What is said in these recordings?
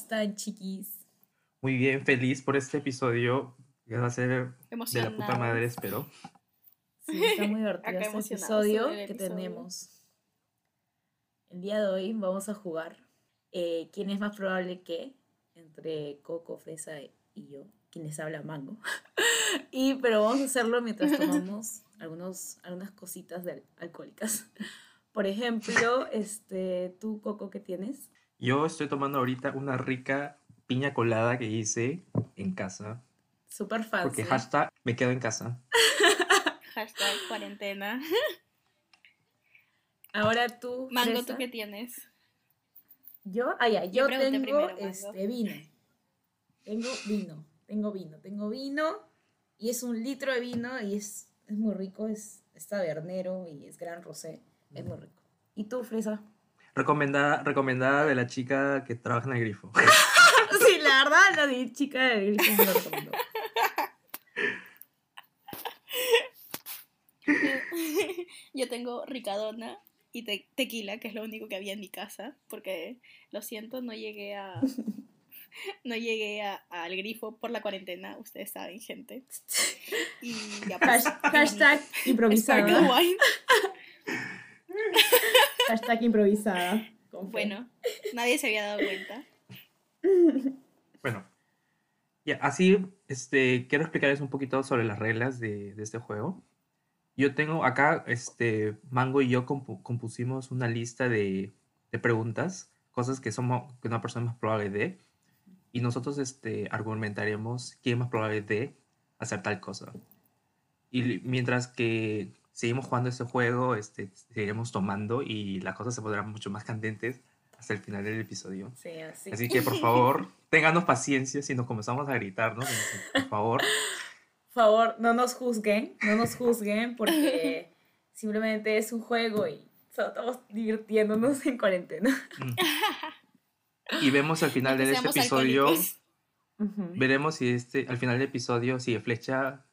están, chiquis? Muy bien, feliz por este episodio. Que va a ser de la puta madre, espero. Sí, está muy divertido este episodio que episodio. tenemos. El día de hoy vamos a jugar eh, ¿Quién es más probable que? Entre Coco, Fresa y yo. Quien les habla Mango. y, pero vamos a hacerlo mientras tomamos algunos, algunas cositas de alcohólicas. Por ejemplo, este, tú, Coco, ¿qué tienes? Yo estoy tomando ahorita una rica piña colada que hice en casa. Súper fácil. Porque hashtag me quedo en casa. Hashtag cuarentena. Ahora tú. Mango, Fresa. ¿tú qué tienes? Yo, ah, ya, yo tengo primero, este vino. Tengo vino, tengo vino, tengo vino y es un litro de vino y es, es muy rico, es, es tabernero y es gran rosé, es muy rico. ¿Y tú, Fresa? Recomendada, recomendada de la chica que trabaja en el grifo. sí, la verdad, la de chica del grifo me lo recomendó. Yo tengo ricadona y te- tequila, que es lo único que había en mi casa, porque lo siento, no llegué a no llegué a- al grifo por la cuarentena, ustedes saben, gente. Y ya pues, Hash- hashtag wine. Hashtag improvisada. Bueno, nadie se había dado cuenta. Bueno, ya, así este, quiero explicarles un poquito sobre las reglas de, de este juego. Yo tengo acá, este, Mango y yo compu- compusimos una lista de, de preguntas, cosas que somos, que una persona es más probable de, y nosotros este, argumentaremos quién es más probable de hacer tal cosa. Y mientras que seguimos jugando este juego, este, seguiremos tomando y las cosas se pondrán mucho más candentes hasta el final del episodio. Sí, así. Así que por favor, ténganos paciencia si nos comenzamos a gritar, ¿no? Por favor. Por favor, no nos juzguen, no nos juzguen porque simplemente es un juego y solo estamos divirtiéndonos en cuarentena. Mm. Y vemos al final de este episodio, alcohólicos. Veremos si este, al final del episodio, si Flecha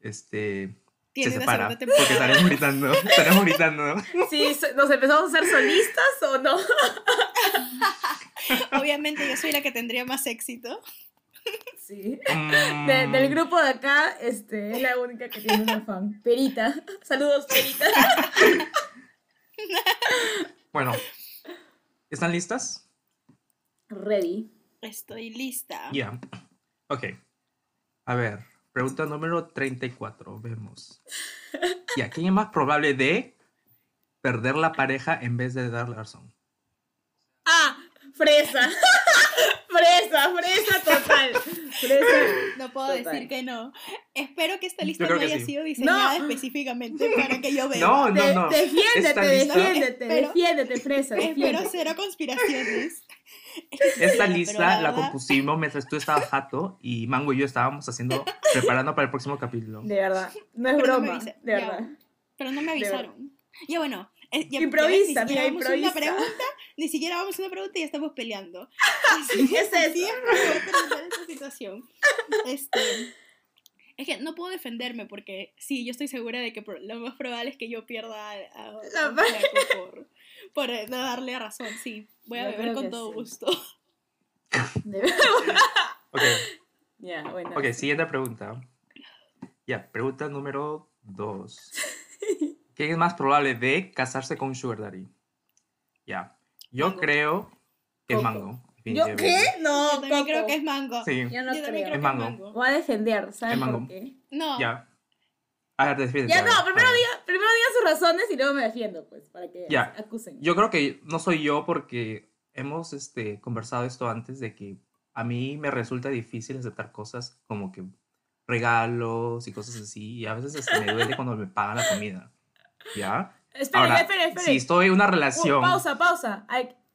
este, se Tiene una separa. segunda Porque estaremos gritando, estaremos gritando. Sí, ¿nos empezamos a hacer solistas o no? Obviamente yo soy la que tendría más éxito. Sí. Mm, De- del grupo de acá, este, es la única que tiene una fan. Perita. Saludos, Perita. Bueno, ¿están listas? Ready. Estoy lista. Ya. Ok. A ver, pregunta número 34. Vemos. Ya, ¿quién es más probable de perder la pareja en vez de darle razón? Ah, fresa. fresa, fresa total. Fresa. No puedo Total. decir que no. Espero que esta lista no haya sí. sido diseñada No. específicamente para que yo vea. No, no, De- no. Defiéndete, defiéndete, Espero- defiéndete, fresa, Espero defiéndete. cero conspiraciones. Esta lista la compusimos mientras tú estabas jato y Mango y yo estábamos haciendo, preparando para el próximo capítulo. De verdad, no es Pero no me broma, avisa- de ya. verdad. Pero no me avisaron. Ya bueno. eh, ya- Improvisa, mira, siquiera vamos a una improvisa. pregunta, ni siquiera vamos a una pregunta y ya estamos peleando. Así ¿Qué es eso? a terminar esta situación. Este, es que no puedo defenderme porque sí, yo estoy segura de que lo más probable es que yo pierda a, a- a flaco por, por eh, no darle razón. Sí, voy a Yo beber con todo sí. gusto. De verdad. Ok, Ya, bueno. ok, siguiente pregunta. Ya, pregunta número dos. ¿Quién es más probable de casarse con un Sugar Daddy? Ya, yo Mango. creo que es. Mango. ¿Yo qué? No, yo creo que es mango. Sí, Yo no Yo creo. Es mango. Voy a defender, ¿sabes Es por mango. qué? No, ya. A ver, defiéndete, Ya no, primero diga, primero diga sus razones y luego me defiendo, pues, para que Ya. acusen. Yo creo que no soy yo porque hemos este, conversado esto antes de que a mí me resulta difícil aceptar cosas como que regalos y cosas así y a veces hasta me duele cuando me pagan la comida. ¿Ya? Esperen, Ahora, esperen, esperen. si estoy en una Uh, relación... pausa, pausa.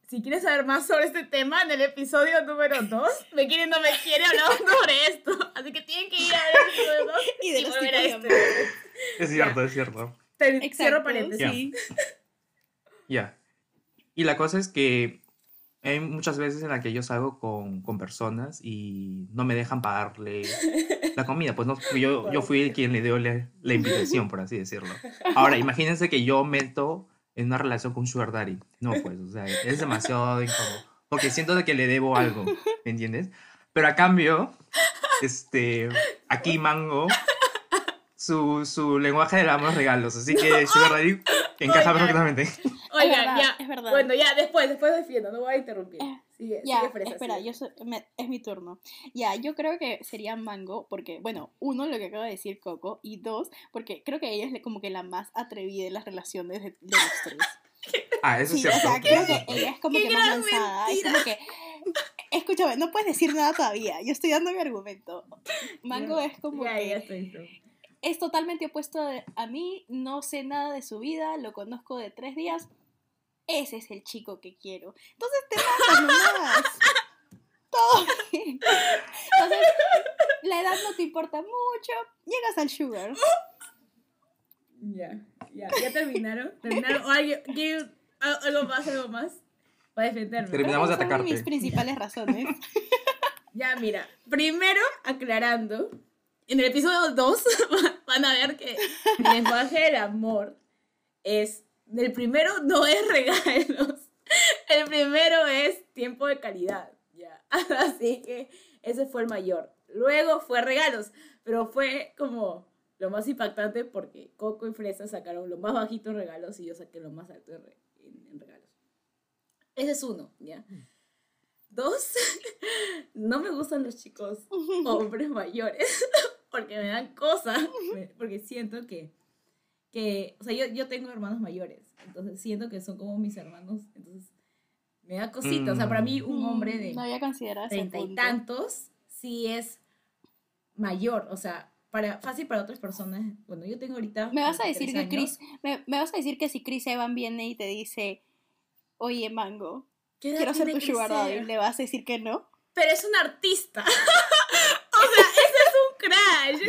Si quieres saber más sobre este tema, en el episodio número 2, me quiere o no me quiere, hablamos sobre esto. Así que tienen que ir a ver el episodio 2 Y de los volver a este. Es cierto, es cierto. Te- Exacto, Cierro paréntesis. sí. Ya. Y la cosa es que hay muchas veces en las que yo salgo con, con personas y no me dejan pagarle la comida. Pues no, yo, yo fui quien le dio la, la invitación, por así decirlo. Ahora, imagínense que yo meto en una relación con un sugar daddy. No, pues, o sea, es demasiado incómodo. porque siento de que le debo algo, ¿me entiendes? Pero a cambio, este, aquí Mango, su, su lenguaje del amor es regalos, así que Sugar Daddy encaja Oigan. perfectamente. Oiga, verdad, ya. es verdad. Bueno, ya, después, después defiendo, no voy a interrumpir. Eh, Sigue, Ya, sigue fresa, espera, sigue. yo soy- me- es mi turno. Ya, yo creo que sería Mango, porque, bueno, uno, lo que acaba de decir Coco, y dos, porque creo que ella es como que la más atrevida en las relaciones de, de los tres. Ah, eso Sí, es o cierto. sea, creo que ella es como ¡Qué que más lanzada. Es como que. Escúchame, no puedes decir nada todavía. Yo estoy dando mi argumento. Mango es como Ya, que ya estoy es totalmente opuesto de- a mí, no sé nada de su vida, lo conozco de tres días. Ese es el chico que quiero. Entonces te matas nomás. Todo bien. Entonces, la edad no te importa mucho. Llegas al sugar. Ya, ya, ya terminaron. ¿Terminaron? ¿O alguien al- algo más, algo más? Para defenderme. Terminamos de atacarte. mis principales razones. Ya, mira, primero aclarando, en el episodio 2 van a ver que el lenguaje del amor es, el primero no es regalos, el primero es tiempo de calidad, ya, así que ese fue el mayor. Luego fue regalos, pero fue como lo más impactante porque Coco y Fresa sacaron lo más bajito en regalos y yo saqué lo más alto en, re- en- en regalos. Ese es uno, ¿ya? Dos, no me gustan los chicos hombres mayores porque me dan cosas, porque siento que, que o sea, yo, yo tengo hermanos mayores, entonces siento que son como mis hermanos, entonces me da cosita, o sea, para mí un hombre de Mm, No había considerado ese treinta y tantos sí es mayor, o sea, para, fácil para otras personas, bueno, yo tengo ahorita... Me vas a decir 23 que años. Chris, me, me vas a decir que si Chris Evan viene y te dice, oye Mango, ¿Qué edad quiero ser tu sugar daddy, le vas a decir que no. Pero es un artista. o sea, ese es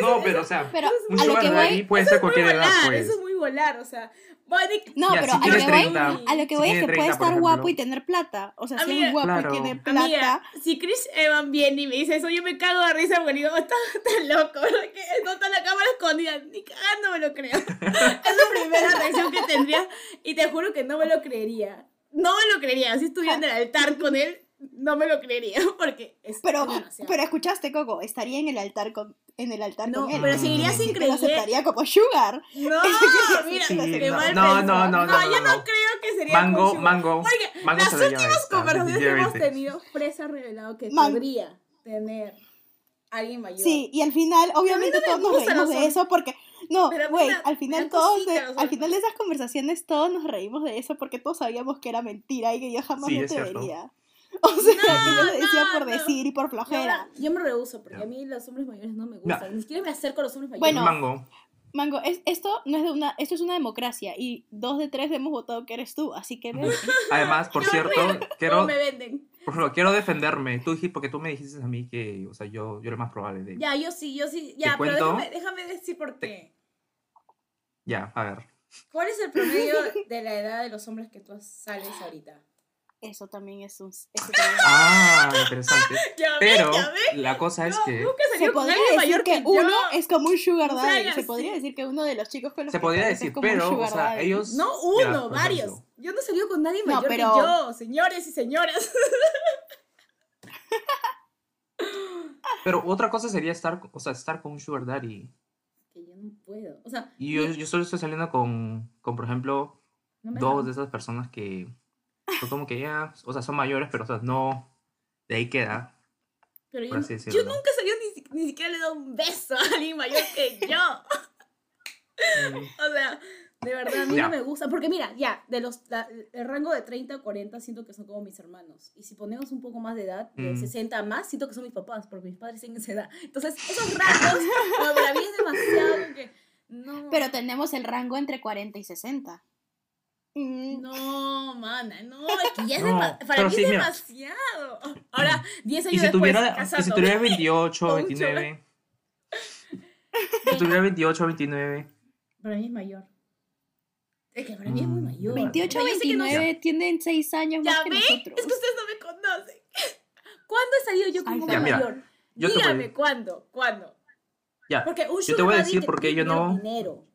No, pero o sea, Pero un a lo sugar que daddy voy, puede ser es cualquier edad, volar, pues. Eso es muy volar, o sea, Bonnie- no, Ya, pero si a, lo que voy, 30, a lo que si voy es tiene que puede 30, por estar guapo y tener plata. O sea, si Amiga, es guapo Claro. y tiene plata, Amiga, si Chris Evan viene y me dice eso, yo me cago de risa porque digo, está, está loco, ¿verdad? que no está la cámara escondida, ni cagando me lo creo. es la primera reacción que tendría y te juro que no me lo creería. No me lo creería, si estuviera en el altar con él, no me lo creería porque es pero, demasiado. pero escuchaste, Coco, estaría en el altar con, en el altar No, con él. pero seguiría sin Te lo creer. aceptaría como sugar. No, mira, Sí, qué no, mal no, pensado. no, no, no, yo no, no, no. creo que sería Mango, Kushima. mango. Oiga, Mango las últimas conversaciones que hemos tenido, Fresa ha revelado que Man- podría tener alguien mayor. Sí, y al final, obviamente no me todos nos reímos de eso porque, no, güey, al final todos, cosita de- los al final de esas conversaciones todos nos reímos de eso porque todos sabíamos que era mentira y que yo jamás Sí, cierto. atrevería. O sea, que yo lo decía no, por no. decir y por Yo, flojera. yo me rehuso porque a mí los hombres mayores no me gustan. Ni siquiera me acerco a los hombres mayores. Bueno, Mango. Mango, es, esto no es de una, esto es una democracia y dos de tres hemos votado que eres tú, así que. Además, por cierto, ¿Cómo quiero, me venden? por favor, quiero defenderme. Tú dijiste, porque tú me dijiste a mí que, o sea, yo, yo era más probable de. Ya, yo sí, yo sí. Ya, pero cuento? déjame, déjame decir por qué. Ya, a ver. ¿Cuál es el promedio de la edad de los hombres que tú sales ahorita? Eso también es un... eso también es- Ah, interesante. Ya Pero ya la cosa es No, que Se podría decir mayor que, que, uno es como un sugar O sea, daddy. Se podría decir que uno de los chicos con los se que podría es decir, un pero, o sea, daddy. ellos. No uno, varios. ejemplo, Yo no salí con nadie No, mayor pero- que yo, señores y señoras. Pero otra cosa sería estar, o sea, estar con un sugar daddy. Que yo no puedo. O sea, Y yo, yo solo estoy saliendo con, con por ejemplo, no dos de esas personas que son como que ya, o sea, son mayores, pero o sea, no, de ahí queda. Pero yo, yo nunca salí ni, ni siquiera le he dado un beso a alguien mayor que yo. O sea, de verdad, a mí Ya. no me gusta. Porque mira, ya, de los la- el rango de 30 a 40 siento que son como mis hermanos. Y si ponemos un poco más de edad, de Mm. 60 a más, siento que son mis papás, porque mis padres tienen esa edad. Entonces, esos rangos, para mí es demasiado porque... No, Pero tenemos el rango entre 40 y 60. No, mana, no, es que ya es No, dema- para mí sí, es mira. demasiado. Ahora, 10 años Y si después, tuviera, y si casado. tuviera 28, Con un 29. Si tuviera 28, 29. Para mí es mayor. Es que para mí es muy Mm, mayor. 28 O sea, yo sé que no- 29 tienen 6 años Ya más que ven, nosotros. es que ustedes no me conocen. ¿Cuándo he salido yo con Ay, hombre mira, mayor? yo Dígame, ¿cuándo? ¿Cuándo? Ya, Porque un Yo te voy a decir por qué tiene yo no- Dinero.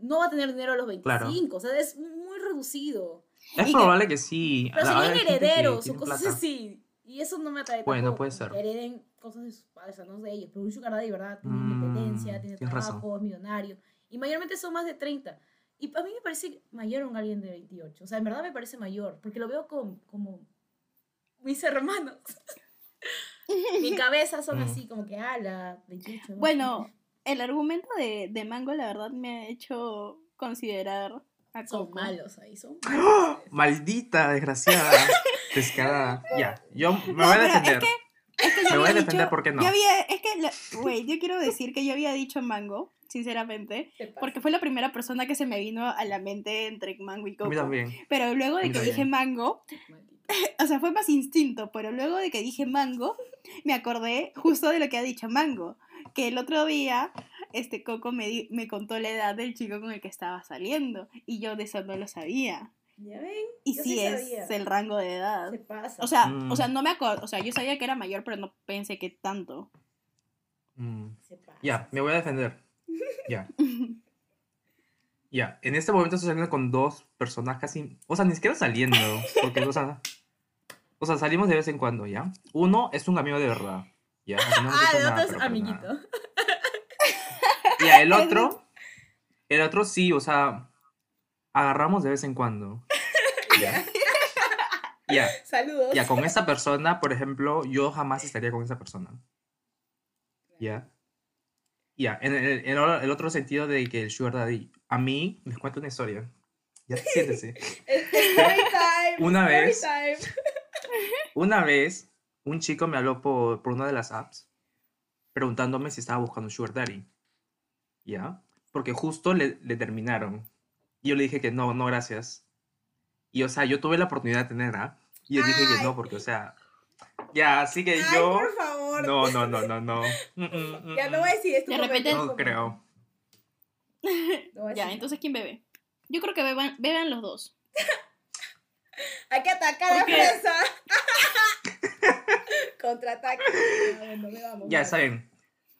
No va a tener dinero a los 25. Claro. O sea, es muy reducido. Es Y que- probable que, sí. Pero serían que herederos o cosas plata. así. Y eso no me atrae Bueno, tampoco, puede ser. Que hereden cosas de sus padres, o sea, no de ellos. Pero un sugar daddy, ¿verdad? Tiene Mm, independencia, tiene razón. trabajo, es millonario. Y mayormente son más de 30. Y a mí me parece mayor un alguien de 28. O sea, en verdad me parece mayor. Porque lo veo como, como mis hermanos. Mi cabeza son Mm. así, como que, ala, 28. ¿no? Bueno, el argumento de, de Mango, la verdad, me ha hecho considerar a son Coco. malos ahí, son ¡Ah! Maldita, desgraciada, descarada. Ya, yo me voy a es defender. Es que Me voy a defender, dicho- ¿por qué no? Yo había, es que, güey, yo quiero decir que yo había dicho Mango, sinceramente, ¿Qué pasa? porque fue la primera persona que se me vino a la mente entre Mango y A Coco. mí también. Pero luego de que dije. Mango, o sea, fue más instinto, pero luego de que dije Mango, me acordé justo de lo que ha dicho Mango, que el otro día este Coco me, di- me contó la edad del chico con el que estaba saliendo y yo de eso no lo sabía. ¿Ya ven? Y Yo sí, es sabía. el rango de edad. Se pasa. O sea, Mm. o sea, no me acuerdo, o sea, yo sabía que era mayor, pero no pensé que tanto. Mm, Se pasa. Ya, me voy a defender. Ya. Ya, en este momento estoy saliendo con dos personas casi, o sea, ni siquiera saliendo, porque, o sea, o sea, salimos de vez en cuando, ¿ya? Uno es un amigo de verdad, Ah, hecho el nada, otro es amiguito. nada. Ya, el otro, el otro sí, o sea, agarramos de vez en cuando. Ya. Ya, Saludos. ya, con esa persona, por ejemplo, yo jamás estaría con esa persona. ¿Ya? Ya, en el, en el- otro sentido de que el Sugar Daddy, a mí, les cuento una historia. Ya, siéntese. Una vez- time. Una vez, un chico me habló por, por una de las apps preguntándome si estaba buscando un Sugar Daddy. ¿Ya? Porque justo le, le terminaron. Y yo le dije que no, no, gracias. Y, o sea, yo tuve la oportunidad de tener, ¿ah? Y yo dije que no, porque, o sea... Ya, así que Ay, yo... por favor. No, no, no, no, no. Mm, mm, mm, Ya no voy a decir esto. De repente- No creo. Ya, entonces ¿quién bebe? Yo creo que beban, beban los dos. Hay que atacar a ¿Por qué? Fresa. Contraataque. Ah, bueno, Ya, vamos. está bien.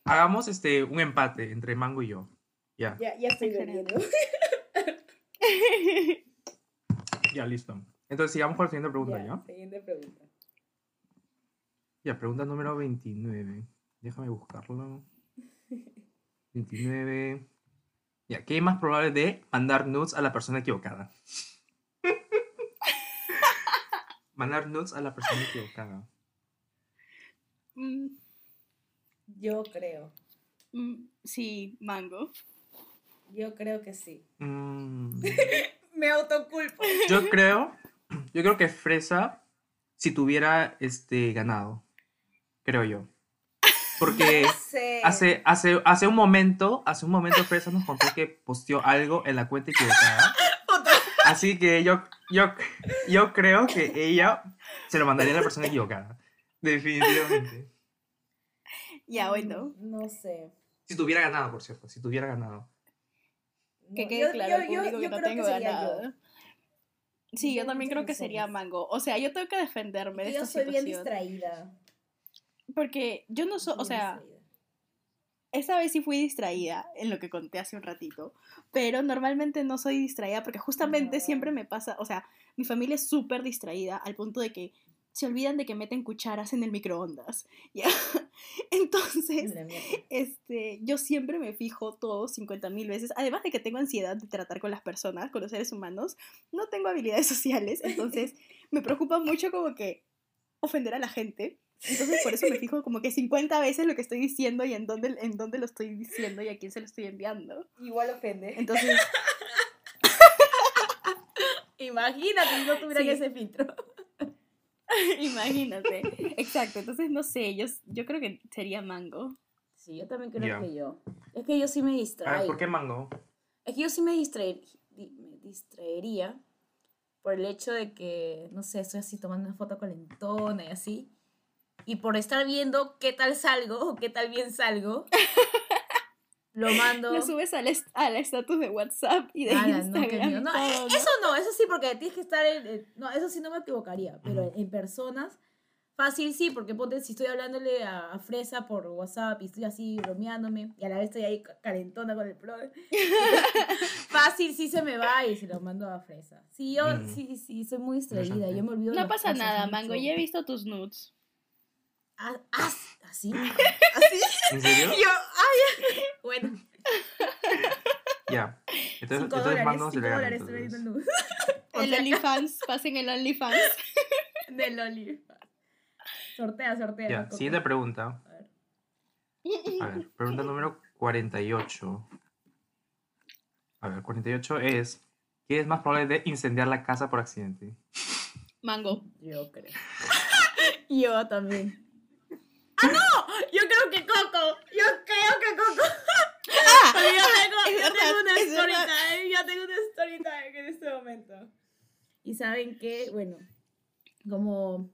Hagamos este, un empate entre Mango y yo. Ya, Ya, ya estoy bebiendo. ya, listo. Entonces sigamos con la siguiente pregunta, ¿ya? Siguiente pregunta. Ya, pregunta número 29. Déjame buscarlo. 29. Ya, ¿qué es más probable de mandar nudes a la persona equivocada? mandar nudes a la persona equivocada. Mm, Yo creo. mm, sí, Mango. Yo creo que sí. Mm, Me autoculpo. yo creo, yo creo que Fresa, si tuviera este ganado, creo yo. Porque Sí. hace, hace, hace un momento, hace un momento Fresa nos contó que posteó algo en la cuenta equivocada. Así que yo, yo, yo creo que ella se lo mandaría a la persona equivocada. Definitivamente. Ya, bueno. No sé. Si tuviera ganado, por cierto. Si tuviera ganado. Que No, quede yo- claro yo- al yo- público yo que no creo tengo sería ganado. yo. Sí, yo Yo también creo que sería. Mango. O sea, yo tengo que defenderme de Yo esta soy bien situación. distraída. Porque yo no soy, o sea, esta vez sí fui distraída en lo que conté hace un ratito, pero normalmente no soy distraída porque justamente No. siempre me pasa, o sea, mi familia es súper distraída al punto de que se olvidan de que meten cucharas en el microondas. ¿ya? Entonces, este, yo siempre me fijo todo 50 mil veces. Además de que tengo ansiedad de tratar con las personas, con los seres humanos, no tengo habilidades sociales, entonces me preocupa mucho como que ofender a la gente. Entonces por eso me fijo como que 50 veces lo que estoy diciendo y en dónde, en dónde lo estoy diciendo y a quién se lo estoy enviando. Igual ofende. Entonces, Imagínate si no tuvieran Sí. ese filtro. imagínate. Exacto, entonces no sé, yo, yo creo que sería mango. Sí, yo también creo que yo. Es que yo sí me distraigo. ¿por qué mango? Es que yo sí me, distraer, di- me distraería por el hecho de que, no sé, estoy así tomando una foto calentona y así. Y por estar viendo qué tal salgo o qué tal bien salgo, lo mando. Lo subes al est- al estatus de WhatsApp y de Ala, no, qué Instagram. No, todo, eh, ¿no? eso no, eso sí, porque tienes que estar en. en- No, eso sí no me equivocaría, pero Ujú. en personas Fácil sí, porque ponte si estoy hablándole a, a Fresa por WhatsApp y estoy así bromeándome y a la vez estoy ahí ca- calentona con el pro. Fácil sí se me va y se lo mando a Fresa. Sí, yo Mm. sí, sí, soy muy distraída, yo me olvido de No pasa nada, mucho. Mango. Ya he visto tus nudes. Ah, ah, ¿Así? ¿Así? ¿En serio? Yo, ay, bueno, Ya. Entonces, 5 entonces dólares, Mando se 5 le gana. dólares estoy entonces. vendiendo nudes. O El OnlyFans. Pasen el OnlyFans. Del OnlyFans. Sortea, sortea. Ya, siguiente pregunta. A ver. A ver, pregunta número 48. A ver, 48 es: ¿Qué es más probable de incendiar la casa por accidente? Mango. Yo creo. Yo también. ¡Ah, no! Yo creo que Coco. Yo creo que Coco. ¡Ah! Pero yo tengo, Es yo tengo una story time. Yo tengo una story time en este momento. Y saben que, bueno, como,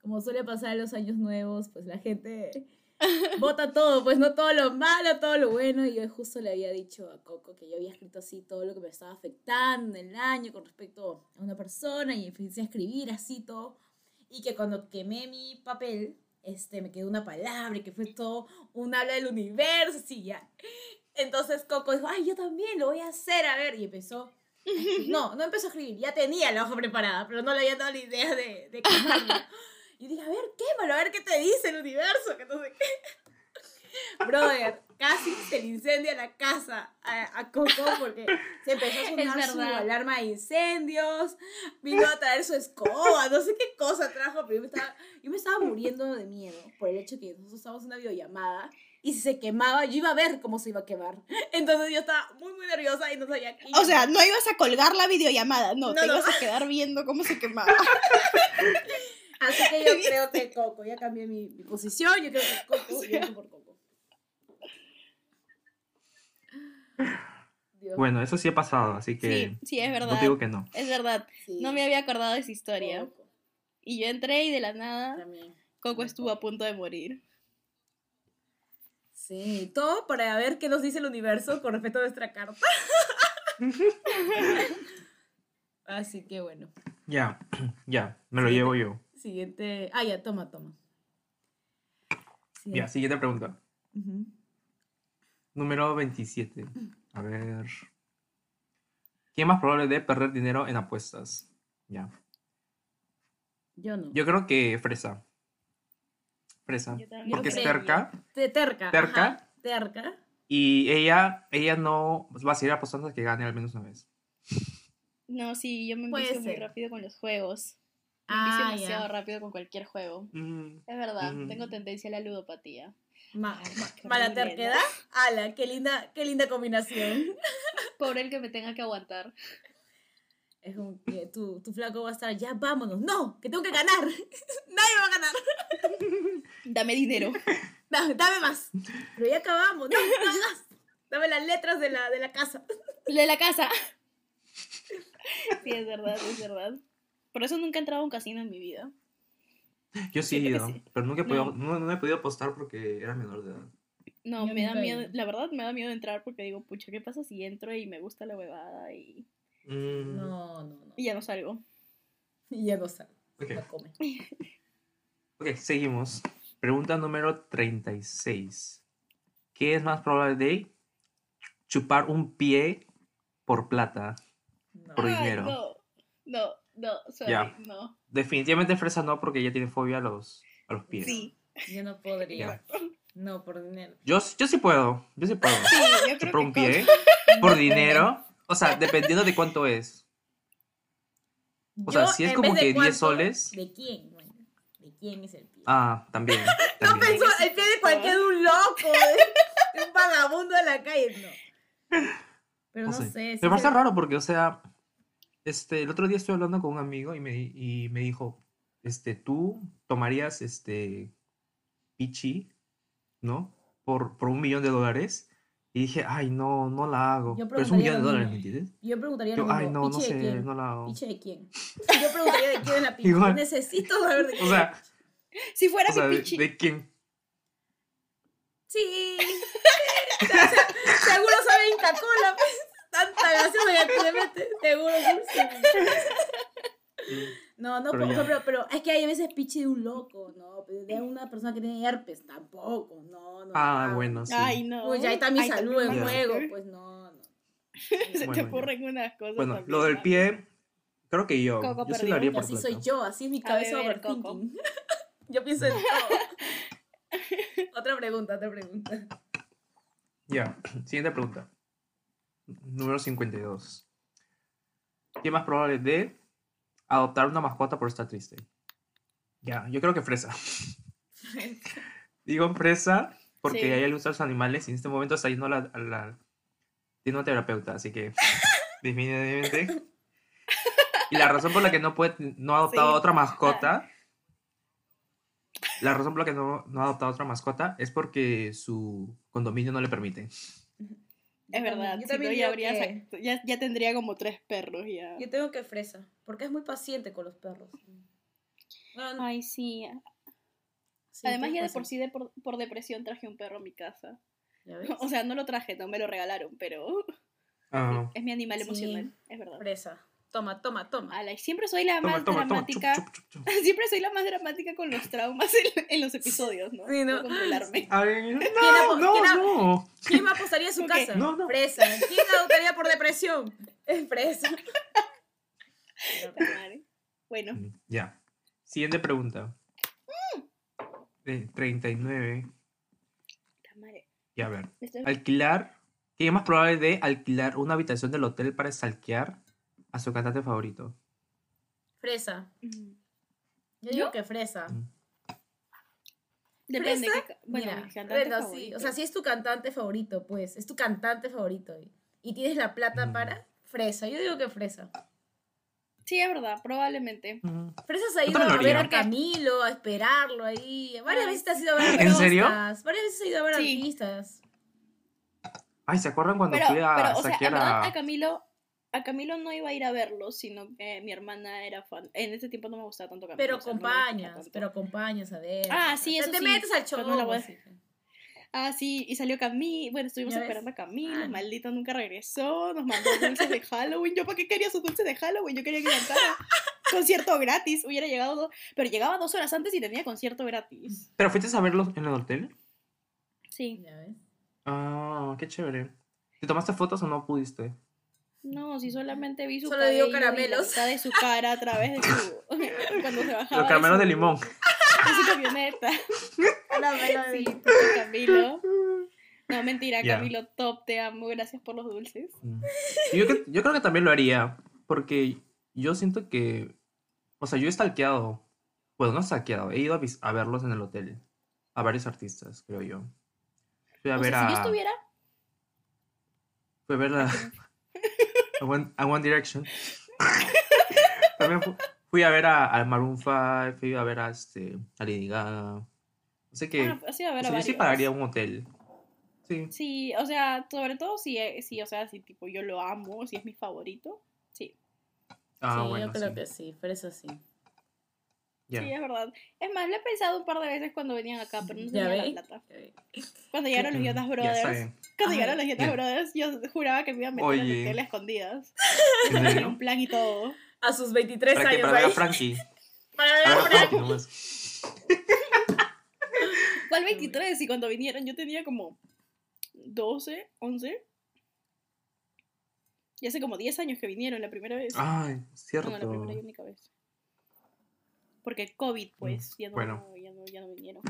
como suele pasar en los años nuevos, pues la gente vota todo, pues no todo lo malo, todo lo bueno. Y yo justo le había dicho a Coco que yo había escrito así todo lo que me estaba afectando en el año con respecto a una persona y empecé a escribir así todo. Y que cuando quemé mi papel, este, me quedó una palabra y que fue todo un habla del universo, así ya. Entonces Coco dijo, ay, yo también lo voy a hacer, a ver. Y empezó. No, no empezó a escribir, ya tenía la hoja preparada, pero no le había dado la idea de, de quemarla. Y dije, a ver, quémalo, a ver qué te dice el universo, que no sé qué. Brother, casi se le incendia la casa a, a Coco porque se empezó a sonar su alarma de incendios, vino a traer su escoba, no sé qué cosa trajo, pero yo me estaba, yo me estaba muriendo de miedo por el hecho que nosotros estábamos en una videollamada y si se quemaba, yo iba a ver cómo se iba a quemar. Entonces yo estaba muy, muy nerviosa y no sabía qué. O sea, no ibas a colgar la videollamada, no, No, te no. ibas a quedar viendo cómo se quemaba. Así que yo creo que Coco, ya cambié mi, mi posición, yo creo que Coco, yo voto por Coco. Dios, Bueno, eso sí ha pasado, así que Sí, sí, es no verdad. te digo que no. Es verdad. sí, No me había acordado de esa historia. Coco Y yo entré y de la nada, también. Coco estuvo a punto de morir. Sí, todo para ver qué nos dice el universo con respecto a nuestra carta. Así que bueno, Ya, ya, me lo llevo yo. siguiente. Ah, ya, toma, toma. Ya, siguiente pregunta. Número 27. A ver. ¿Quién es más probable de perder dinero en apuestas? Ya. Yo no. Yo creo que Fresa. También Porque es terca. Te- terca. Terca. ajá, terca. Y ella, ella no va a seguir apostando hasta que gane al menos una vez. No, sí, yo me envicio muy rápido con los juegos. Me Ah, demasiado rápido con cualquier juego. Mm, Es verdad, tengo tendencia a la ludopatía. Ma- mala terquedad. Ala, qué linda, qué linda combinación. Pobre el que me tenga que aguantar. Es como que tu, tu flaco va a estar, ya vámonos. No, que tengo que ganar. Nadie va a ganar. Dame dinero. Dame, dame más. Pero ya acabamos. No, no más. Dame las letras de la, de la casa. De la casa. Sí, es verdad, es verdad. Por eso nunca he entrado a un casino en mi vida. Yo sí he ido, sí. pero nunca he podido, No. no, no he podido apostar porque era menor de edad. No, Yo me da miedo, la verdad me da miedo entrar porque digo, pucha, ¿qué pasa si entro y me gusta la huevada y, Mm, No, no, no. y ya no salgo? Y ya no sabe. ok. No come. Ok, seguimos. Pregunta número 36. ¿Qué es más probable de chupar un pie por plata? No. Por Ay, dinero. no, no, no, sorry, Ya. no. Definitivamente Fresa no, porque ella tiene fobia a los, a los pies. Sí, Yo no podría. No, por dinero. Yo, yo sí puedo, yo sí puedo. sí, yo creo Chupar que un pie con- por dinero. O sea, dependiendo de cuánto es. O sea, si es como que 10 cuánto, soles. ¿De quién? Bueno, ¿de quién es el pie? Ah, también. no pensó el pie de cualquier un loco, de, de un vagabundo de la calle, no. Pero no, No sé. sé. Me parece se- raro porque, o sea, este, el otro día estuve hablando con un amigo y me, y me dijo, este, tú tomarías, este, pichi, ¿no? Por, por un millón de dólares. Y dije, ay, no, no la hago. Pero es un millón de dólares, ¿me entiendes? Yo preguntaría Yo, ay, no, no ¿Piche sé, quién? no la hago. ¿Piche de quién? Yo preguntaría de quién es la piche. Igual. Necesito saber de quién. O sea, Si fuera o sea, mi ¿de, pichi. de quién? Sí. Seguro sabe Inca Cola, pues. Tanta gaseosa que te mete. Seguro. No, no, Pero pero, ya. pero, pero es que hay veces pichi de un loco, ¿no? De una persona que tiene herpes, tampoco, no, no. Ah, no. bueno, sí. Ay, no. Pues ya está mi Ay, salud en Ya. juego, pues no, no. Se te Bueno, ya. ocurren unas cosas. Bueno, también, lo del ¿no? pie, creo que yo. Coco yo sí lo haría por así soy yo, así es mi cabeza overthinking. yo pienso en todo. otra pregunta, otra pregunta. Ya, siguiente pregunta. Número 52. ¿Qué más probable de adoptar una mascota por estar triste? Ya, yo creo que fresa. Digo fresa porque Sí. ella le los animales y en este momento está yendo a la, a la- tiene una terapeuta, así que definitivamente. Y la razón por la que no puede, no ha adoptado Sí. otra mascota, la razón por la que no, no ha adoptado otra mascota es porque su condominio no le permite. Es verdad, Yo si no, también ya, habría que- ya, ya tendría como tres perros ya. Yo tengo que fresa, porque es muy paciente con los perros. No, no, Ay, sí. sí, Además, ya de por sí, de por, por depresión, traje un perro a mi casa. ¿Ya ves? O sea, no lo traje, no me lo regalaron, pero Ah, es mi animal Sí. emocional, es verdad. Fresa. Toma, toma, toma. Ala, y siempre soy la toma, más toma, toma. chup, dramática. chup, chup, chup. Siempre soy la más dramática con los traumas en, en los episodios, ¿no? Sí, ¿no? Puedo controlarme. Ay, no, apo- no, quién no. ¿Quién me apostaría en su casa? No, no. Fresa. ¿Quién adoptaría por depresión? Madre. Bueno, Mm, Ya. Siguiente pregunta. De 39. puta madre. Ya, a ver. Alquilar. ¿Qué es más probable de alquilar una habitación del hotel para stalkear a su cantante favorito? Fresa. Yo digo ¿Yo? que fresa. Mm. Depende. ¿Fresa? ca- bueno, Mira, mi cantante bueno, sí. O sea, si es tu cantante favorito, pues. Es tu cantante favorito. Y, y tienes la plata Mm. para fresa. Yo digo que fresa. Sí, es verdad, probablemente. Mm. Fresa se ha ido a ver a. Camilo, a esperarlo ahí. Varias veces te has ido a ver ¿En serio? Varias veces has ido a ver Sí. artistas. Ay, ¿se acuerdan cuando Pero, fui a pero o sea, en stalkear verdad a... a Camilo, a Camilo no iba a ir a verlo, sino que mi hermana era fan. En ese tiempo no me gustaba tanto Camilo. Pero o sea, acompañas, pero acompañas a ver. Ah, sí, eso te sí, metes al show. no la voy a-. Ah, sí, y salió Camilo. Bueno, estuvimos ¿Ya ves? esperando a Camilo. Ah. Maldito nunca regresó. Nos mandó dulces de Halloween. ¿Yo para qué quería sus dulces de Halloween? Yo quería que cantara. Concierto gratis. Hubiera llegado. do- Pero llegaba dos horas antes y tenía concierto gratis. ¿Pero fuiste a verlos en el hotel? Sí. Ya ves. Ah, qué chévere. ¿Te tomaste fotos o no pudiste? No, si solamente vi su Solo dio cabello y la caramelos. de su cara a través de su. cuando se bajaba. Los caramelos de su- limón. De su camioneta. Sí, Camilo. No, mentira. Camilo, top, te amo. Gracias por los dulces. Mm. Yo, cre- yo creo que también lo haría, porque yo siento que, o sea, yo he stalkeado, bueno, no he stalkeado, he ido a, verlos en el hotel, a varios artistas, creo yo. Fui a O ver sea, a, si yo estuviera. fui a ver a, a One, a One Direction. también fu- fui a ver a, a Maroon 5, fui a ver a, este, a Lady Gaga. Así que, Ah, sí, a o ver, a sea, yo sí pagaría un hotel. Sí. Sí, o sea, sobre todo si, eh, si, o sea, si tipo yo lo amo, si es mi favorito. Sí, Ah, sí, bueno, yo creo sí. que sí, fresa sí. Ya. sí, es verdad. Es más, lo he pensado un par de veces cuando venían acá, pero no tenía la plata. Cuando llegaron los Mm, Jonas Brothers, cuando Ay, llegaron los Jonas. Brothers, yo juraba que me iba a meter en Oye. el hotel a escondidas. ¿En Tenía un plan y todo. A sus 23 Para que años para ver a ahí. Frankie. Para ver a a. Frankie nomás. ¿Cuál 23? Y cuando vinieron yo tenía como 12, 11. Y hace como 10 años que vinieron la primera vez. Ay, cierto. No, la primera y única vez. Porque COVID, pues, ya no, bueno. ya no, ya no vinieron.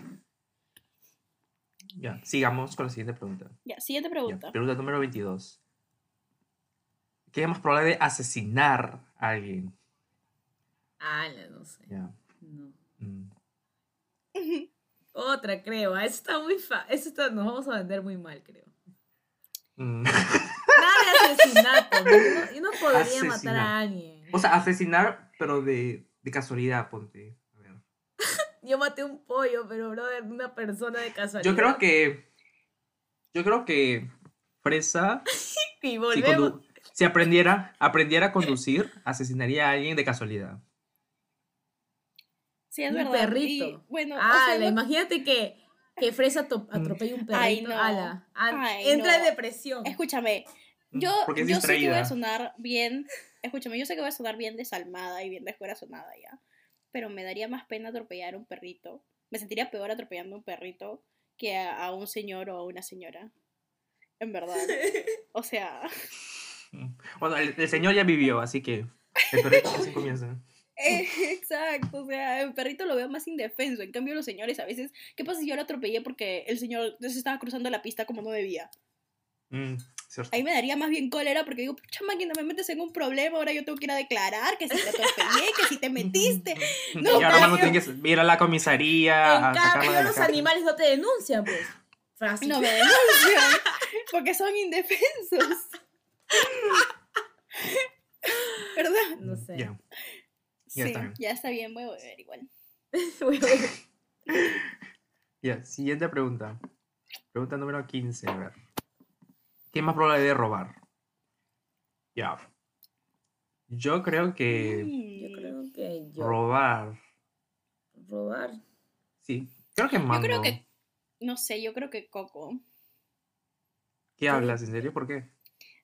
Ya, sigamos con la siguiente pregunta. Ya, siguiente Ya, pregunta. pregunta número 22. ¿Qué es más probable de asesinar a alguien? Ah, no, sé. Ya. No. mm. Otra, creo. Ah, Eso está muy fa Eso está... nos vamos a vender muy mal, creo. Mm. Nada de asesinato. ¿no? Yo no, yo no podría matar a alguien. O sea, asesinar, pero de, de casualidad, ponte. A ver. Yo maté un pollo, pero, brother, una persona de casualidad. Yo creo que. Yo creo que Fresa, Y si, volvemos. condu- si aprendiera, aprendiera a conducir, asesinaría a alguien de casualidad. Sí, es Un verdad. perrito. Y, bueno, o Ah, sea, no- imagínate que, que Fresa to- atropella un perrito. Ay, no. ala, Ay, entra en no. depresión. escúchame. Mm, Yo, yo sé que voy a sonar bien escúchame, yo sé que voy a sonar bien desalmada y bien descorazonada ya, pero me daría más pena atropellar a un perrito. Me sentiría peor atropellando a un perrito que a, a un señor o a una señora. En verdad. O sea, Bueno, el, el señor ya vivió, así que el perrito así comienza. exacto, o sea, el perrito lo veo más indefenso. En cambio, los señores a veces, ¿qué pasa si yo lo atropellé porque el señor se estaba cruzando la pista como no debía? Mm, cierto. Ahí me daría más bien cólera porque digo, pucha máquina, me metes en un problema, ahora yo tengo que ir a declarar que si te atropellé, que si te metiste. No, y ahora Manu cambio- tiene que ir a la comisaría En a cambio, de los animales no te denuncian, pues. Fácil. No me denuncian porque son indefensos. ¿Verdad? No sé. Ya. Sí, Ya está bien. ya está bien, voy a beber igual. Ya, siguiente pregunta. Pregunta número 15, a ver. ¿Qué es más probable de robar? Ya. Yo creo que Yo creo que yo. robar. Robar. Sí. Creo que Mango. Yo creo que, no sé, yo creo que Coco. ¿Qué hablas? ¿En serio? ¿Por qué?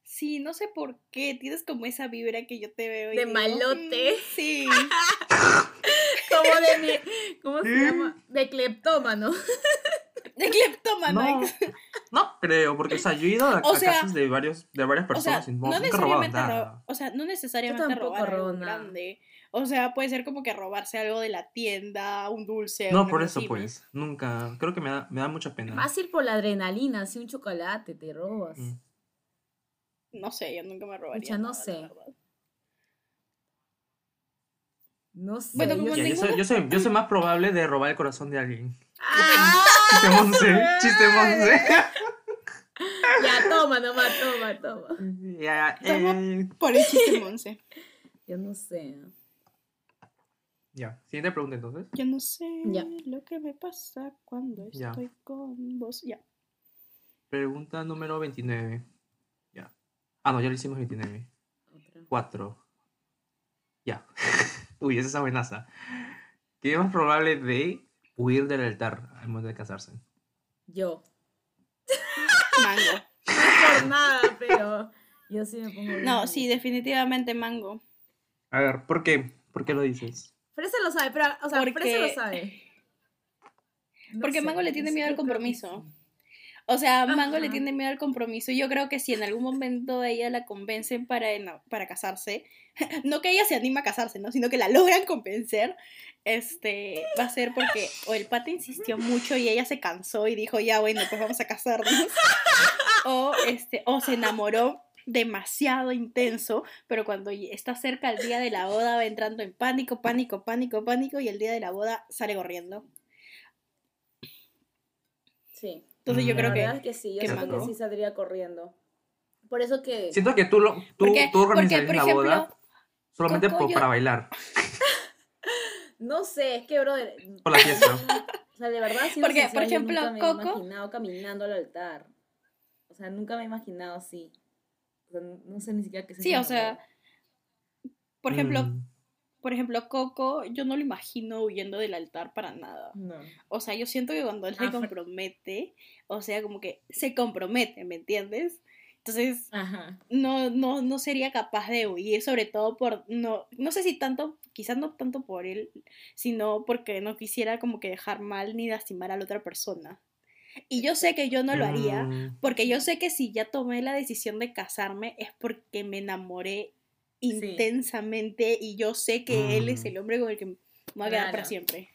Sí, no sé por qué, tienes como esa vibra que yo te veo. y De digo, malote. "Mm, sí, Como de mi. ¿Cómo se llama? De cleptómano. de cleptómano. No, no creo, porque o sea, yo he ido a, O a sea, casas de varios, de varias O sea, personas y no, nunca necesariamente, nada. o sea, no necesariamente tampoco robar algo grande. O sea, puede ser como que robarse algo de la tienda, un dulce. No, por eso pues, nunca, creo que me da, me da mucha pena. Fácil por la adrenalina, así un chocolate, te robas. Mm. No sé, yo nunca me robaría. Pucha, no nada, sé. No sé. Bueno, como yo- Ya, soy, yo, soy, yo soy más probable de robar el corazón de alguien. ¡Ah! Chiste monce, chiste monce. Ya, toma nomás, toma, toma. Ya, eh, Por el chiste Monse. Yo no sé. ya, siguiente pregunta entonces. Yo no sé Ya. lo que me pasa cuando Ya. estoy con vos. Ya. Pregunta número 29. Ya. Ah, no, ya lo hicimos 29. Otra. 4. Ya. Uy, esa es buenaza. ¿Qué es más probable de huir del altar al momento de casarse? Yo. Mango. No por nada, pero yo sí me pongo. No, sí, definitivamente mango. A ver, ¿por qué? ¿Por qué lo dices? Fresa lo sabe, pero, o sea, Porque- Fresa lo sabe. No Porque sé, Mango le tiene miedo al compromiso. O sea, Mango le tiene miedo al compromiso. y Yo creo que si en algún momento ella la convencen para, para casarse, no que ella se anima a casarse, ¿no? Sino que la logran convencer, este, va a ser porque o el pata insistió mucho y ella se cansó y dijo, ya bueno, pues vamos a casarnos. o, este, o se enamoró demasiado intenso, pero cuando está cerca el día de la boda va entrando en pánico, pánico, pánico, pánico y el día de la boda sale corriendo. Sí. Entonces yo Mm. La creo que... verdad es que sí, yo que siento Mango. que sí saldría corriendo. Por eso que. Siento que tú, lo, tú, Porque, tú porque, organizarías por la ejemplo, boda solamente Coco, por- yo- para bailar, No sé, es que, brother. por la fiesta. O sea, de verdad, sí. Porque, por ejemplo, nunca me he Coco- imaginado caminando al altar. O sea, nunca me he imaginado así. O sea, no sé ni siquiera qué se Sí, o sea, por ejemplo, Mm, por ejemplo, Coco, yo no lo imagino huyendo del altar para nada. No. O sea, yo siento que cuando él se Ah, compromete, o sea, como que se compromete, ¿me entiendes? Entonces, Ajá. no, no, no sería capaz de huir, sobre todo por, no, no sé si tanto, quizás no tanto por él, sino porque no quisiera como que dejar mal ni lastimar a la otra persona. Y yo sé que yo no lo haría, mm, porque yo sé que si ya tomé la decisión de casarme es porque me enamoré intensamente y yo sé que él es Mm. el hombre con el que me voy a quedar para siempre.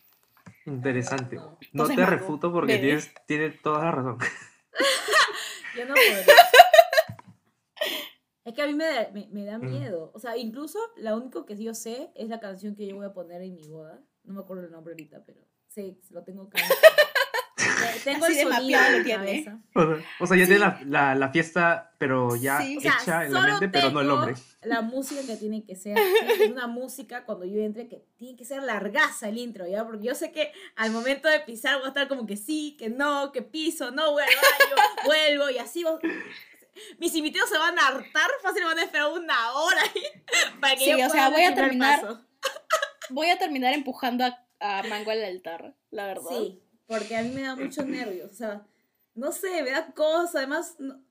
Interesante. No. Entonces, te refuto porque tienes, tienes toda la razón. Yo no podría. Es que a mí me da, me, me da Mm. miedo. O sea, incluso la único que yo sé es la canción que yo voy a poner en mi boda. No me acuerdo el nombre ahorita, pero sé, lo tengo acá. Tengo Así el de sonido mapeado en lo mi tiene. cabeza. O sea, o sea, ya tienes la, la, la fiesta, pero ya Sí. O sea, hecha en la mente, pero no el hombre. La música que tiene que ser, tiene ser una música cuando yo entre que tiene que ser largaza el intro, ¿ya? Porque yo sé que al momento de pisar voy a estar como que sí, que no, que piso, no, voy al baño, vuelvo y así. vos- Mis invitados se van a hartar, fácil van a esperar una hora ahí para que Sí, yo o pueda sea, voy a terminar- paso. Voy a terminar empujando a, a Mango al altar, la verdad. Sí, porque a mí me da muchos nervios, o sea, no sé, me da cosas, además, no-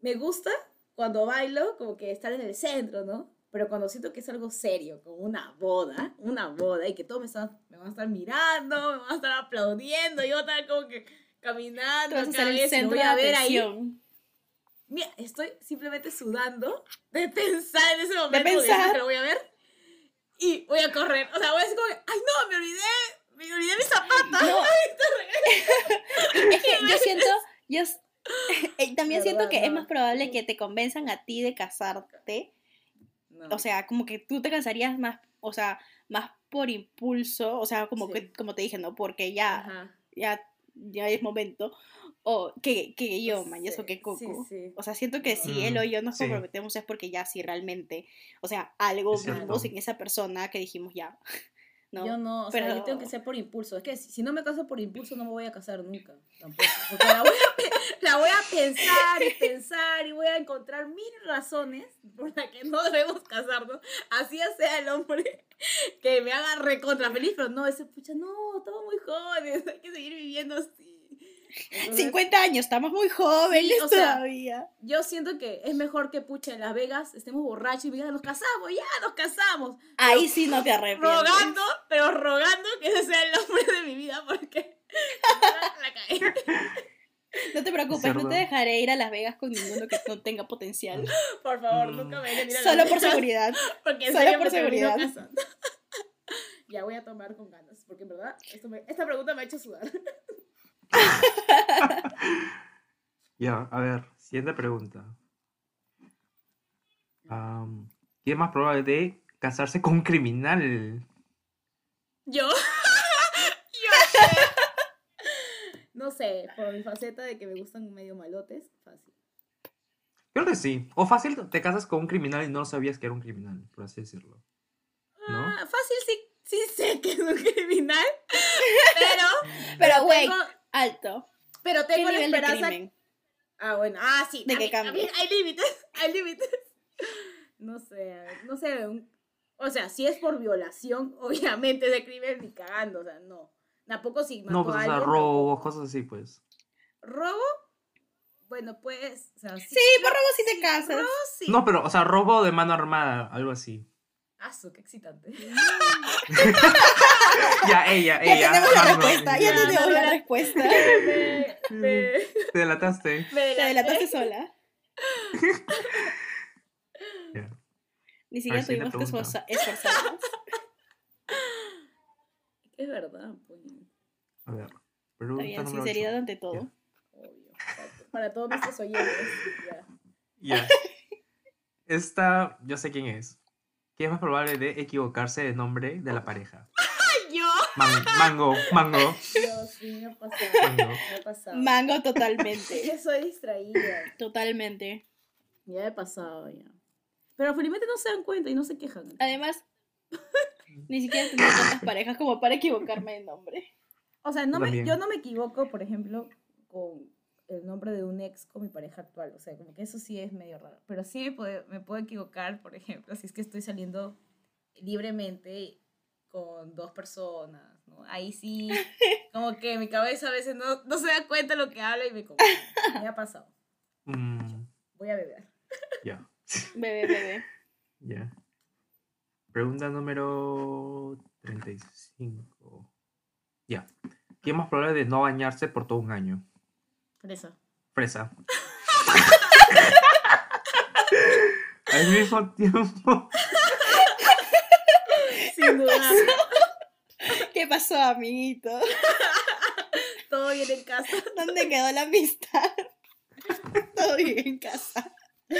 me gusta cuando bailo como que estar en el centro, ¿no? Pero cuando siento que es algo serio, como una boda, una boda, y que todos me, están, me van a estar mirando, me van a estar aplaudiendo, y yo estaba como que caminando, vas a ser el centro voy de a ver ahí. Mira, estoy simplemente sudando de pensar en ese momento, porque pensar. que lo voy a ver, y voy a correr. O sea, voy a decir como que, ay no, me olvidé, me olvidé mis zapatos. No. Es que yo siento, yo eh, también siento Verdad, que es no. más probable que te convenzan a ti de casarte. No. O sea, como que tú te cansarías más, o sea, más por impulso, o sea, como Sí. que, como te dije, ¿no? Porque ya, Ajá. ya, ya es momento. O que, que yo, man, eso Sí, que Coco. sí, sí. O sea, siento que No. si él o yo nos Sí. comprometemos es porque ya sí realmente, o sea, algo Es vimos en esa persona que dijimos ya, ¿no? Yo no, o sea, yo Pero- tengo que ser por impulso. Es que si, no me caso por impulso, no me voy a casar nunca. Tampoco. Porque la voy, a, la voy a pensar y pensar y voy a encontrar mil razones por las que no debemos casarnos. Así sea el hombre que me haga recontra feliz, pero no, ese pucha, no, estamos muy jóvenes, hay que seguir viviendo así. Entonces, 50 años, estamos muy jóvenes Sí, o sea, todavía. Yo siento que es mejor que pucha en Las Vegas estemos borrachos y digan, nos casamos, ya nos casamos. Ahí sí no te arrepientes. rogando, pero rogando que ese sea el hombre de mi vida porque la. No te preocupes, Cerdo. no te dejaré ir a Las Vegas con ninguno que no tenga potencial. Por favor, Mm. nunca me dejen ir a Solo Las por Vegas, seguridad. Porque solo por seguridad. casando. ya voy a tomar con ganas, porque en verdad esto me- esta pregunta me ha hecho sudar. Ya, a ver, siguiente pregunta. ¿Quién es más probable de casarse con un criminal? ¿Yo? Yo sé. No sé, por mi faceta de que me gustan medio malotes, fácil. Creo que sí. O fácil, te casas con un criminal y no sabías que era un criminal, por así decirlo. ¿No? Ah, fácil sí, sí sé que es un criminal, pero... Pero, güey, tengo- alto. Pero ¿Qué tengo la esperanza? Ah, bueno, ah, sí. De que también- cambie. también Hay límites, hay límites. No sé, a ver, no sé. un- o sea, si es por violación, obviamente de crimen ni cagando, o sea, no. Tampoco si mató No, pues, a o sea, alguien, robo, tampoco. cosas así, pues. ¿Robo? Bueno, pues, o sea, Sí, por robo sí te casas. robo sí. No, pero, o sea, robo de mano armada, algo así. Ah, su, qué excitante. Ya, ella, Ya ella. tenemos la ah, no, respuesta, ya ya, tenemos la respuesta. me, me, Te delataste. me Te delataste sola. Ya. Ni siquiera tuvimos que esforzarnos. Es verdad, pues. A ver. Está Pregunta bien, número sinceridad ocho. ante todo. Obvio. Para, todos nuestros oyentes. Ya. Ya. Esta, yo sé quién es. ¿Quién es más probable de equivocarse de nombre de la pareja? Yo. Man- mango, mango, Dios, ha pasado. mango. Mango Es totalmente. que soy distraída. Totalmente. Ya he pasado ya. Pero felizmente no se dan cuenta y no se quejan. Además, ni siquiera he tenido tantas parejas como para equivocarme de nombre. O sea, no Yo me, yo no me equivoco, por ejemplo, con el nombre de un ex con mi pareja actual. O sea, como que eso sí es medio raro. Pero sí me puedo, me puedo equivocar, por ejemplo, si es que estoy saliendo libremente con dos personas, ¿no? Ahí sí, como que mi cabeza a veces no, no se da cuenta de lo que habla y me confunde. Me ha pasado. Mm, Voy a beber. ya, Bebé, bebé. ya. Pregunta número 35. Ya. ¿Quién es más probable de no bañarse por todo un año? Fresa. Fresa. Al mismo tiempo. Sin duda. ¿Qué pasó, amiguito? Todo bien en casa. ¿Dónde quedó la amistad? Todo bien en casa. No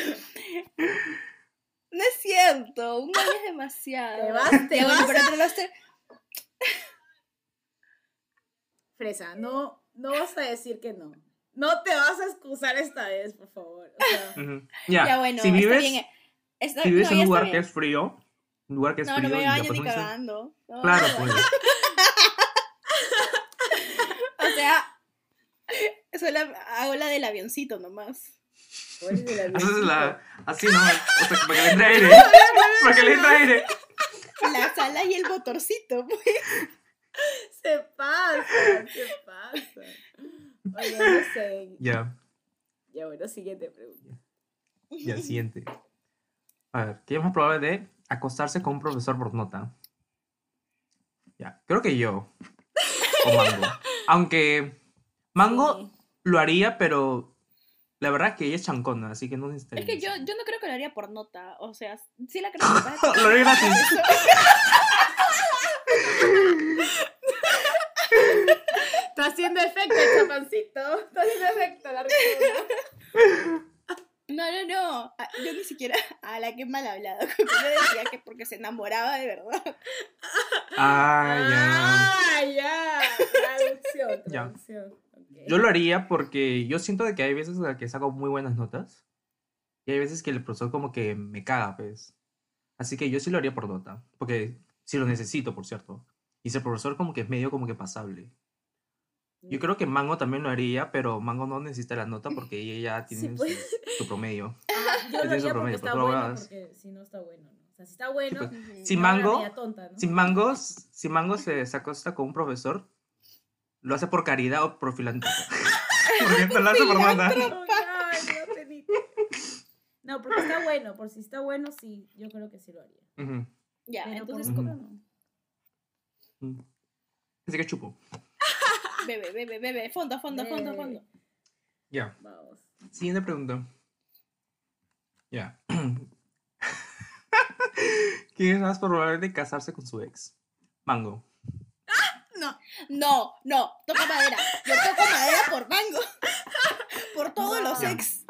es cierto, un año es demasiado. Te vas, te Ya, bueno, vas. pero entre los tres- Fresa, no, no vas a decir que no. No te vas a excusar esta vez, por favor. O sea, Ujú. Ya, Ya, bueno, si está vives, bien. Está- si vives no, en un lugar que bien. es frío, un lugar que es No, frío no me baño ni cagando. No, Claro, pues. O sea, solo hago la del avioncito nomás. Haces la, así no, o sea, para que le entre aire. Para que le entre aire. La sala y el motorcito, pues. Se pasa, se pasa. Oye, no sé. Ya, Ya bueno, siguiente pregunta. ya, siguiente. A ver, ¿quién es más probable de acostarse con un profesor por nota? Ya, creo que yo. O Mango. Aunque Mango Sí. lo haría, pero la verdad es que ella es chancona, así que no necesita. Es que yo, yo no creo que lo haría por nota. O sea, sí la creo que pasa. Lo haría gratis. Haciendo efecto el chapancito. Está haciendo efecto la ricura. No, no, no. Ah, Yo ni siquiera. A la que mal hablado. Yo decía que porque se enamoraba de verdad. Ah, ya. Ah, ya. Traducción, Ya. traducción. Ok. Yo lo haría porque yo siento de que hay veces en las que saco muy buenas notas y hay veces que el profesor como que me caga, pues. Así que yo sí lo haría por nota, porque si lo necesito, por cierto. Y si el profesor como que es medio como que pasable. Yo creo que Mango también lo haría, pero Mango no necesita la nota porque ella ya Sí, tiene pues. su, su promedio. Ajá, yo lo es su haría porque promedio, está por bueno, porque si no está bueno, ¿no? O sea, si está bueno, pues. Ujú. Si Mango- tonta, ¿no? Si Mango, si Mango se, se acosta con un profesor, lo hace por caridad o por filantropía. porque no lo hace por nota. Ay, no, porque está bueno, por si está bueno, sí, yo creo que sí lo haría. Ujú. Ya, Pero por entonces, nota, no. Mm. Así que chupo. Bebe, bebe, bebe. Fondo, fondo, fondo, Bebe. fondo. Ya. Vamos. Siguiente pregunta. Ya. ¿Quién es más probable de casarse con su ex? Mango. No, no, no. Toca madera. Yo toco madera por mango. por todos los ex.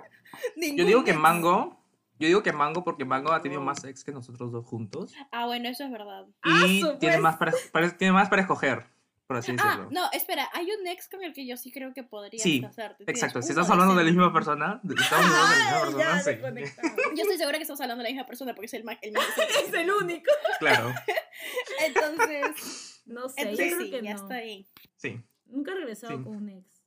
Yo digo que. Mango. Yo digo que Mango porque Mango ha tenido más ex que nosotros dos juntos. Ah, bueno, eso es verdad. Ah, Y su tiene más, para, para- tiene más para escoger, por así Ah, decirlo. no, espera, hay un ex con el que yo sí creo que podrías Sí, casarte. Exacto. Si estás hablando de la misma persona, estamos hablando de la misma Ah, persona, ya, sí. Yo estoy segura que estamos hablando de la misma persona porque es el más. El más Es el único. Claro, Entonces, No sé, entonces yo creo sí, que ya no. está ahí. sí. Nunca he regresado Sí. con un ex.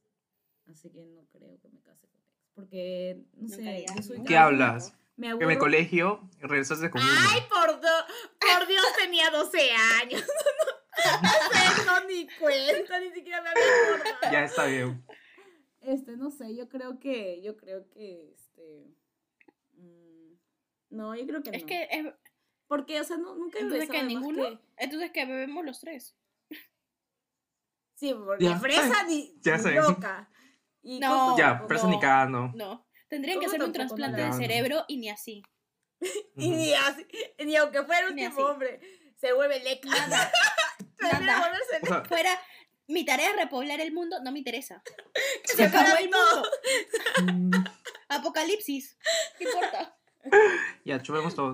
Así que no creo que me case con ex. Porque, no Nunca sé, yo soy. ¿Qué hablas? Me Que en el colegio regresaste con uno. Ay, por, do- por Dios, tenía 12 años. No, no, ni cuenta, ni siquiera me había acordado. Ya está bien. Este, no sé, yo creo que, yo creo que, este, mm, no, yo creo que Es no. que es, Porque, o sea, no, nunca he entonces que ninguno. que- Entonces que bebemos los tres. sí, porque Ya. fresa ni, Ya ni loca. Y No. Coco Ya, no. ni cagando. No. Tendrían que ¿Cómo hacerme un trasplante No. de cerebro y ni así. Y ni, así, ni aunque fuera el último hombre, se vuelve leca. Nada. O sea, Fuera. Mi tarea es repoblar el mundo, no me interesa. Se Se acabó el mundo. Apocalipsis. ¿Qué importa? ya, chupemos todo.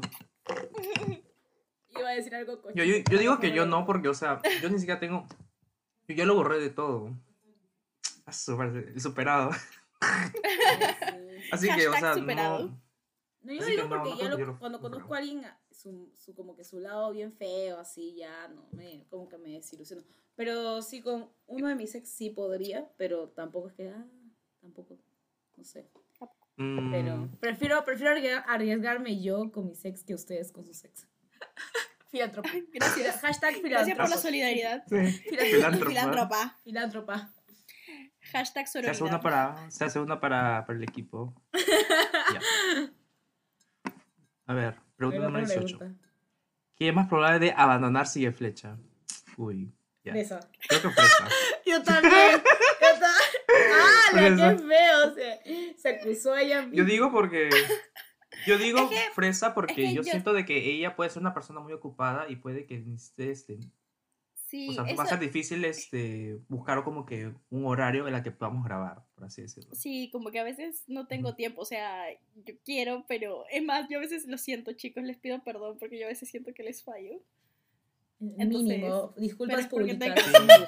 Iba a decir algo cochino. Yo, yo, yo digo que yo no, porque, o sea, yo ni siquiera tengo. Yo ya lo borré de todo. Ah, super- superado. Sí. Así que, o sea, superado. no. No, yo digo que no, porque no ya lo- cuando conozco a alguien, su, su, como que su lado bien feo, así, ya no, me, como que me desilusiono. Pero sí, con uno de mis ex sí podría, pero tampoco es que, ah, tampoco, no sé. Mm, Pero prefiero, prefiero arriesgar- arriesgarme yo con mis ex que ustedes con sus ex. Filántropa. Gracias. Hashtag Gracias por la filántropa. solidaridad. sí. Filántropa. Filántropa. Filántropa. Hashtag Se hace una para, se hace una para, para el equipo. Ya. A ver, pregunta número 18. pregunta. ¿Quién es más probable de abandonar sigue flecha? Uy, ya. Fresa. Creo que fresa. Yo también. Yo. ¡Ah, la que feo! Se, se acusó ella misma. Yo digo porque. Yo digo Es que- fresa porque es que yo, yo- siento de que ella puede ser una persona muy ocupada y puede que necesite este. Sí, o sea, eso- va a ser difícil este buscar como que un horario en el que podamos grabar, por así decirlo. Sí, como que a veces no tengo tiempo, o sea, yo quiero, pero es más, yo a veces lo siento, chicos, les pido perdón porque yo a veces siento que les fallo. Mínimo. Disculpas públicas. tengo-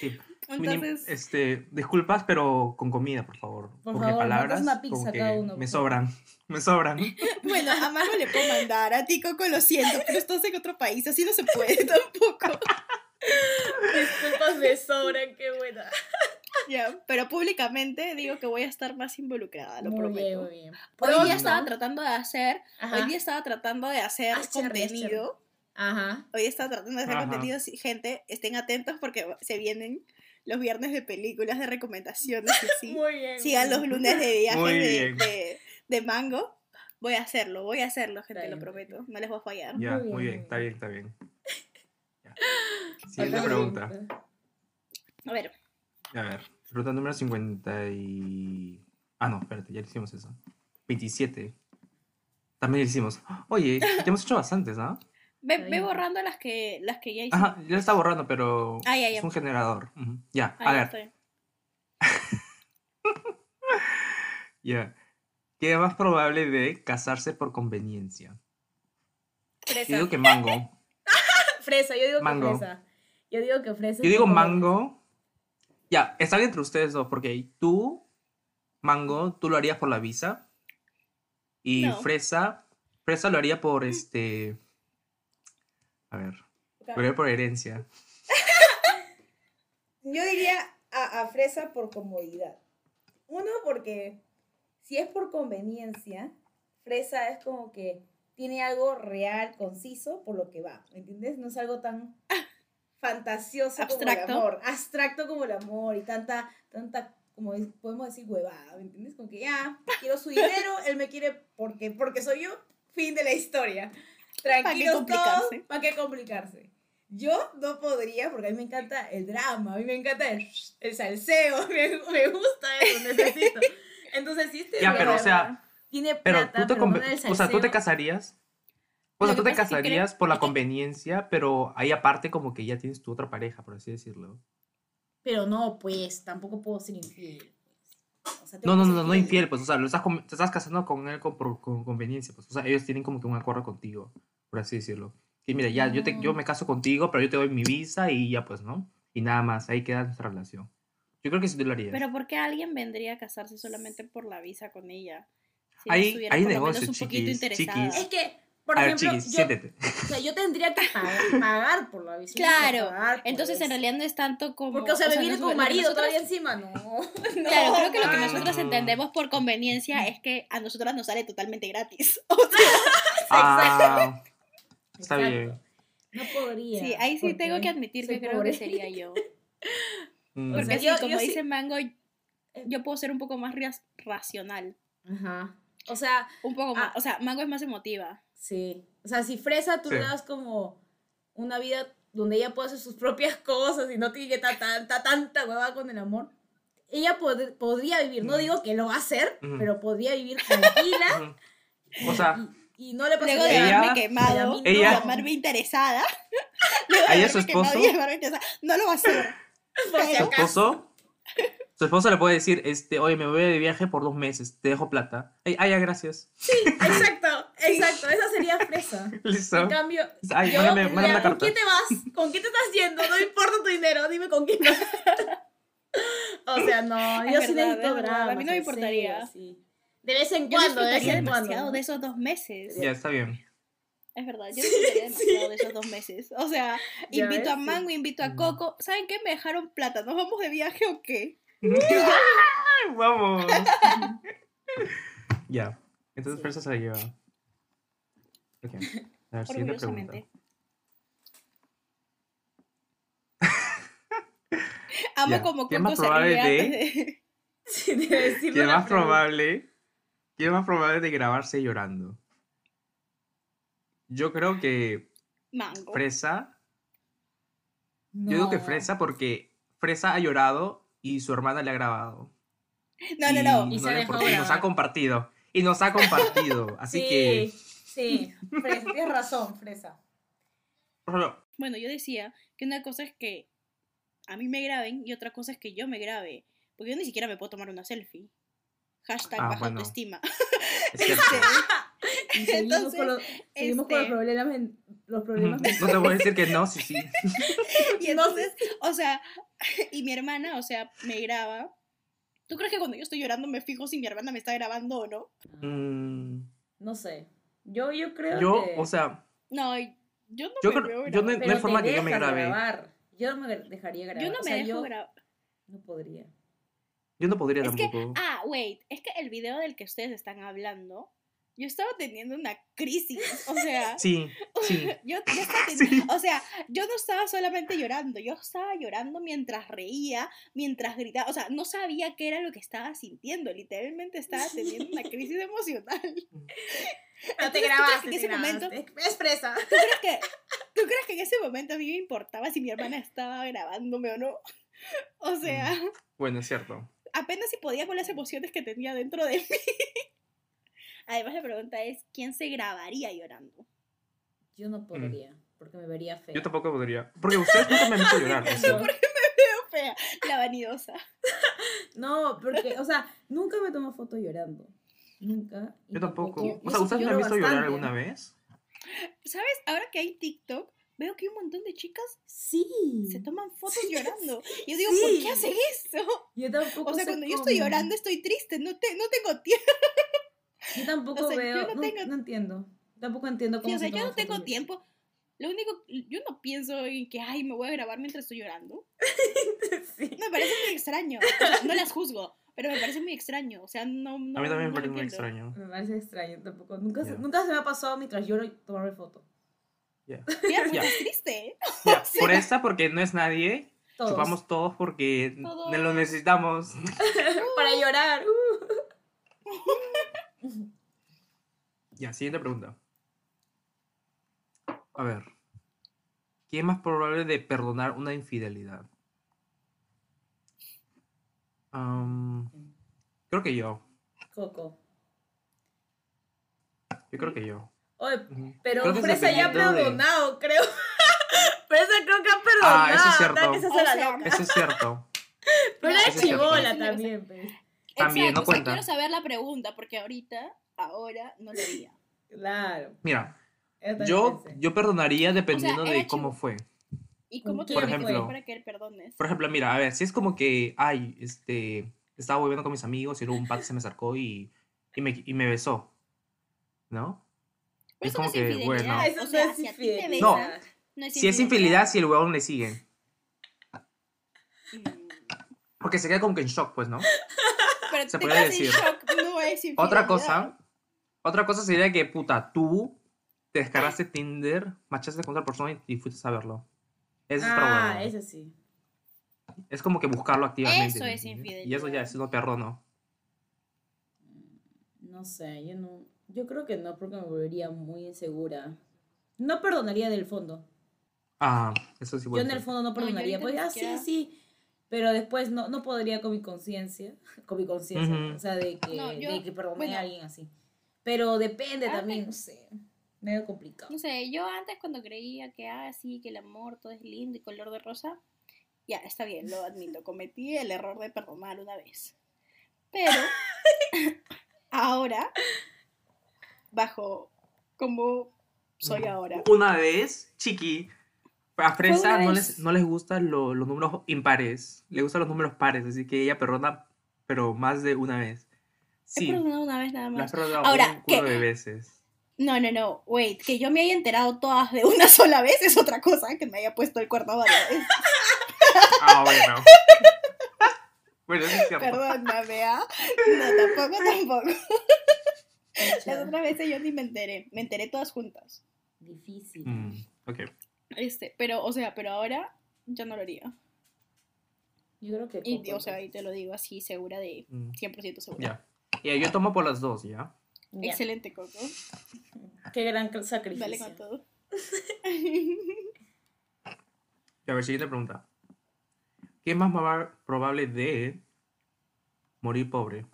sí Entonces, este, disculpas, pero con comida, por favor. Por porque favor, palabras una pizza como que cada uno, me sobran, me sobran. bueno, a Mago le puedo mandar, a ti Coco lo siento, pero estás en otro país, así no se puede tampoco. Disculpas me sobran, qué buena. Ya, pero públicamente digo que voy a estar más involucrada, lo muy prometo. bien, muy bien. Hoy día estaba tratando de hacer, Ajá. hoy día estaba tratando de hacer Ah, contenido. Ajá. Hoy estaba tratando de hacer Ajá. contenido. Gente, estén atentos porque se vienen los viernes de películas de recomendaciones y así. Muy bien. Sigan los lunes de viajes de, de, de Mango. Voy a hacerlo, voy a hacerlo, gente, lo prometo. No les voy a fallar. Ya, Muy muy bien, está bien. está bien. Ya. Siguiente pregunta. A ver, A ver, pregunta número 50 y... Ah, no, espérate, ya le hicimos eso. 27. También le hicimos. Oye, ya hemos hecho bastantes, ¿ah? Ve, ve borrando las que, las que ya hice. Ajá, ya está borrando, pero Ah, ya, ya. es un generador. Ya, Ah, a ya ver, ya. ¿Qué es más probable de casarse por conveniencia? Yo Fresa. digo que mango. Fresa, yo digo Mango. que fresa. Yo digo que fresa. Yo digo mango. Ya, está bien entre ustedes dos, porque tú, mango, tú lo harías por la visa. Y No. fresa, fresa lo haría por este. A ver, haría por herencia. Yo diría a, a fresa por comodidad. Uno, porque si es por conveniencia, fresa es como que tiene algo real, conciso, por lo que va. ¿Me entiendes? No es algo tan fantasioso como Abstracto. el amor. Abstracto como el amor y tanta, tanta, como es- podemos decir, huevada. ¿Me entiendes? Como que ya, quiero su dinero, él me quiere porque, porque soy yo. Fin de la historia. Tranquilos todos. complicarse? ¿Para qué complicarse? Yo no podría, porque a mí me encanta el drama, a mí me encanta el, el salseo, me, me gusta eso, necesito. Entonces, sí, este Ya, pero, o sea, tiene Pero plata, tú te, pero no o sea, tú te casarías. O sea, tú te casarías por la conveniencia, pero ahí aparte como que ya tienes tu otra pareja, por así decirlo. Pero no, pues, tampoco puedo ser infiel. O sea, No, no, no, no, no fiel. infiel, pues, o sea, lo estás te estás casando con él con, por, con conveniencia, pues, o sea, ellos tienen como que un acuerdo contigo, por así decirlo. Y mira, ya, yo, te, yo No. me caso contigo, pero yo te doy mi visa y ya, pues, ¿no? Y nada más, ahí queda nuestra relación. Yo creo que sí tú lo harías. Pero ¿por qué alguien vendría a casarse solamente por la visa con ella? Si no Hay- estuviera hay negocios, un poquito chiquis, chiquis. Es que, por A ver, ejemplo, chiquis, yo, siéntete. o sea, yo tendría que pagar, pagar por la visita. Claro, Entonces en realidad no es tanto como... Porque, o sea, me viene nos- con marido nosotros- todavía encima, no. no Claro, creo que lo que nosotros entendemos por conveniencia es que a nosotras nos sale totalmente gratis. O sea, Ah, está Exacto. bien. No podría. sí, ahí sí tengo que admitir que creo pobre. que sería yo. Mm. Porque sea, sí, yo- como yo sí- dice Mango, yo puedo ser un poco más racional. Ajá. O sea, Un poco más. Ah. O sea, Mango es más emotiva. Sí. O sea, si Fresa tú Sí. le das como una vida donde ella puede hacer sus propias cosas y no tiene que estar tanta, tanta hueva con el amor, ella pod- podría vivir. No digo que lo va a hacer, pero podría vivir tranquila. O sea, y, y no le pasaría Luego de Ella- haberme quemado, Ella- llamarme interesada. luego de Ella, su quemado esposo- No lo va a hacer. por si su esposo, su esposo le puede decir, este, oye, me voy de viaje por dos meses, te dejo plata. Ay, ay, ya, gracias. Exacto, exacto. Esa sería Fresa. Listo. En cambio, Ay, yo, mándame- diría, mándame ¿con carta. quién te vas? ¿Con quién te estás yendo? No importa tu dinero, dime con quién vas. o sea, no, Es yo sí necesito drama. A mí no me importaría. sí. De vez en Yo cuando, de vez en demasiado cuando. de esos dos meses. Ya, está bien. Es verdad, yo disfrutaría demasiado de esos dos meses. O sea, Ya invito ves, a sí. Mango, invito a. Coco. ¿Saben qué? Me dejaron plata. ¿Nos vamos de viaje o qué? Vamos. ya. Entonces, Sí. Fresa se la lleva. Ok. A ver, siguiente pregunta. Amo Ya, como ¿qué más se probable de-. Sí, de ¿Qué más probable? ¿Qué más probable de grabarse llorando? Yo creo que Mango. Fresa. Yo digo que No. Fresa porque Fresa ha llorado y su hermana le ha grabado. No, no, no. Y se le- dejó porque nos ha compartido. Y nos ha compartido. Así sí, que. Sí, Fresa, tienes razón, Fresa. Bueno, yo decía que una cosa es que a mí me graben y otra cosa es que yo me grabe. Porque yo ni siquiera me puedo tomar una selfie. Hashtag Ah, baja bueno. autoestima. es. Y seguimos Entonces, con los, seguimos con los este- problemas, los problemas No te voy a decir que no, sí, sí. Y entonces, o sea, y mi hermana, o sea, me graba. ¿Tú crees que cuando yo estoy llorando me fijo si mi hermana me está grabando o no? Mm, No sé. Yo, yo creo yo, que... o sea, No, yo no Yo me creo- veo yo grabando. no- pero hay forma que yo me grabe. grabar. Yo no me dejaría grabar. Yo no O me sea, dejo grabar. No podría. yo no podría Es que, tampoco. ah, wait, es que el video del que ustedes están hablando yo estaba teniendo una crisis, o sea, Sí, sí. yo, yo estaba teniendo- o sea, yo no estaba solamente llorando, yo estaba llorando mientras reía, mientras gritaba, o sea, no sabía qué era lo que estaba sintiendo, literalmente estaba teniendo una crisis emocional. No te Entonces, ¿tú crees grabaste, que te ese grabaste. momento- Expresa. ¿Tú crees que, ¿Tú crees que en ese momento a mí me importaba si mi hermana estaba grabándome o no? O sea, Bueno, es cierto. apenas si podía con las emociones que tenía dentro de mí. Además, la pregunta es: ¿quién se grabaría llorando? Yo no podría, porque me vería fea. Yo tampoco podría. Porque ustedes nunca me han visto llorar. o sea, Qué fea, la vanidosa. No, porque, o sea, nunca me tomo foto llorando. Nunca. Yo tampoco. y O sea, ¿ustedes me han visto llorar bastante. alguna vez? ¿Sabes? Ahora que hay TikTok, veo que hay un montón de chicas Sí. se toman fotos llorando. Y yo digo, Sí. ¿por qué hacen eso? Yo tampoco O sea, sé cuando yo estoy cómo. llorando estoy triste, no, te, no tengo tiempo. Yo tampoco o sea, yo veo. no no, tengo- no entiendo. Tampoco entiendo cómo Sí, o sea, se yo no toman tengo fotos. tiempo. Lo único, yo no pienso en que, ay, me voy a grabar mientras estoy llorando. Sí. Me parece muy extraño. O sea, no las juzgo, pero me parece muy extraño. O sea, no. no A mí también me no parece muy extraño. Me parece extraño tampoco. Nunca, se, Ya. nunca se me ha pasado mientras lloro tomarme foto. Ya. Mira, pues Ya. es triste. Ya, Por esta, porque no es nadie. Todos. Chupamos todos porque Todos. lo necesitamos. Para llorar. uh. Ya, siguiente pregunta. A ver. ¿Quién es más probable de perdonar una infidelidad? Am, creo que yo. Coco. Yo creo que yo. Oye, pero Fresa ya ha dependiendo de- perdonado, creo. Fresa creo que ha perdonado. Ah, eso es cierto. Eso es cierto. Pero era chivola no lo sé. También. También, no Exacto, o sea, cuenta. quiero saber la pregunta, porque ahorita, ahora, no lo haría. Claro. Mira, Yo yo, perdonaría dependiendo era de chivo- cómo fue. ¿Y ¿Con cómo te Por ejemplo- para que él perdones? Por ejemplo, mira, a ver, si es como que, ay, este, estaba volviendo con mis amigos y luego un pato se me acercó y, y, me, y me besó, ¿no? Pero es eso no como que, infidelidad. bueno. Ah, eso o sea, no es si infidelidad. No. besan, no es Si es infidelidad, si el huevón le sigue. Mm, Porque se queda como que en shock, pues, ¿no? Pero Se te puede quedas en decir. shock, no es infidelidad. Otra cosa, otra cosa sería que, puta, tú te descargaste Tinder, machaste con otra persona y, y fuiste a verlo. Ese es otro Ah, huevón. ese sí. Es como que buscarlo activamente. Eso es ¿entiendes? Y eso ya infidelidad. es no perdono. No sé, yo no. Yo creo que no, porque me volvería muy insegura. No perdonaría del fondo. Ah, eso sí Yo en el fondo no perdonaría. pues ah, sí, sí. Pero después no, no podría con mi conciencia. Con mi conciencia. Ujú. O sea, de que, No, yo- de que perdoné bueno. a alguien así. Pero depende Ah, también, no sé. Medio complicado. No sé, yo antes cuando creía que, ah, sí, que el amor todo es lindo y color de rosa, ya, está bien, lo admito, cometí el error de perdonar una vez. Pero, ahora, bajo como soy ahora. Una vez, chiqui, a Fresa no les, no les gustan lo- los números impares, le gustan los números pares, así que ella perdona, pero más de una vez. He Sí, perdonado una vez nada la has más. perdonado Ahora, un culo ¿qué? de veces. No, no, no, wait, que yo me haya enterado todas de una sola vez es otra cosa, que me haya puesto el cuerno varias veces. Ah, bueno. bueno, eso es cierto. Perdóname, ¿ah? No, tampoco, tampoco. Las otras veces yo ni me enteré, me enteré todas juntas. Difícil. Mm, ok. Este, pero, o sea, pero ahora yo no lo haría. Yo creo que. Y, o sea, y te lo digo así, segura de Mm, 100% segura. Ya. Ya, yo tomo por las dos, ¿ya? Excelente, Coco. Qué gran sacrificio. Dale con todo. Y a ver, siguiente pregunta. ¿Qué es más proba- probable de morir pobre?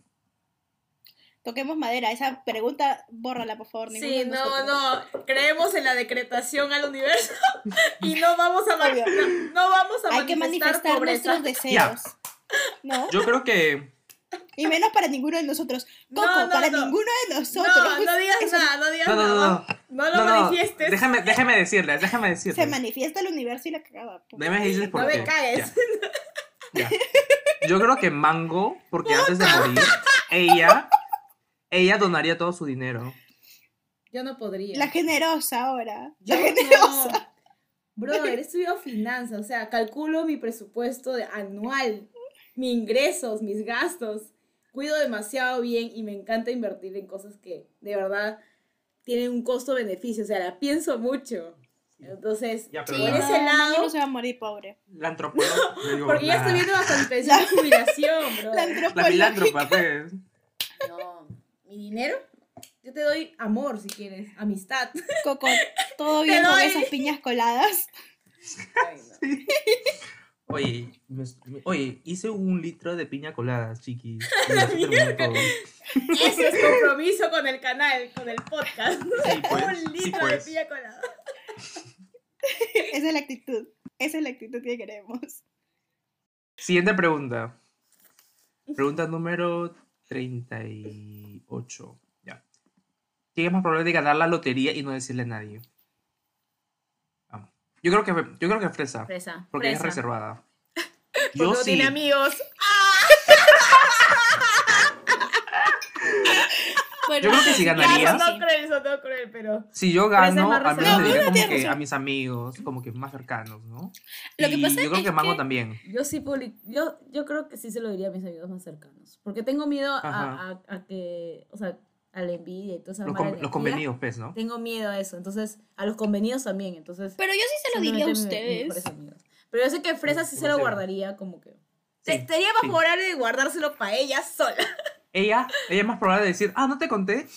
Toquemos madera. Esa pregunta, bórrala, por favor. Sí, no, no. Creemos en la decretación al universo y no vamos a, no, no vamos a Hay que manifestar, pobreza. nuestros deseos. ¿No? Yo creo que Y menos para ninguno de nosotros. No, Coco, no, para no. ninguno de nosotros. No, no digas Eso nada, no digas No, no, no, nada. no. No lo no, no, manifiestes. Déjame, déjame decirles, déjame decirles. Se manifiesta el universo y la cagada. Déjame decirles por No qué. me caes. Ya, ya. Yo creo que Mango, porque antes de morir, ella, ella donaría todo su dinero. Yo no podría. La generosa ahora. Yo la generosa. no. Brother, he estudiado finanzas, o sea, calculo mi presupuesto de- anual, mis ingresos, mis gastos. cuido demasiado bien y me encanta invertir en cosas que de verdad tienen un costo-beneficio. O sea, la pienso mucho. Entonces, Ya, por la- ese lado, no se va a morir pobre. La antropóloga. digo, porque ya la- estoy viendo hasta mi pensión de jubilación, bro. La La antropóloga. filántropa, pues. No, mi dinero, yo te doy amor si quieres, amistad. Coco, todo bien con esas piñas coladas. Ay, no. Oye, me- me- oye, hice un litro de piña colada, todo. Ese es compromiso con el canal, con el podcast. Sí, pues, un sí, litro pues. de pilla colada. Esa es la actitud. Esa es la actitud que queremos. Siguiente pregunta. Pregunta número 38. Ya. ¿Quién es más probable de ganar la lotería y no decirle a nadie? Vamos. Yo creo que, yo creo que Fresa. Fresa. Porque es fresa. reservada. Porque Yo no sí. tiene amigos. Bueno, Yo creo que sí Ya, ganaría. eso no cruel, eso no cruel, pero. Si yo gano, más al menos reservada. le diría No, como que razón. a mis amigos, como que más cercanos, ¿no? Lo que pasa yo creo es que Mango que- también. Yo sí public- yo, yo creo que sí se lo diría a mis amigos más cercanos. Porque tengo miedo a, a, a que. O sea, a la envidia y toda esa Los, con- los convenidos, pues, ¿no? Tengo miedo a eso. Entonces, a los convenidos también. Entonces. Pero yo sí se lo diría a ustedes. Pero yo sé que Fresa sí se lo guardaría como que. Sí, Sería más sí. favorable de guardárselo para ella sola. Ella, ella es más probable de decir, ah, no te conté.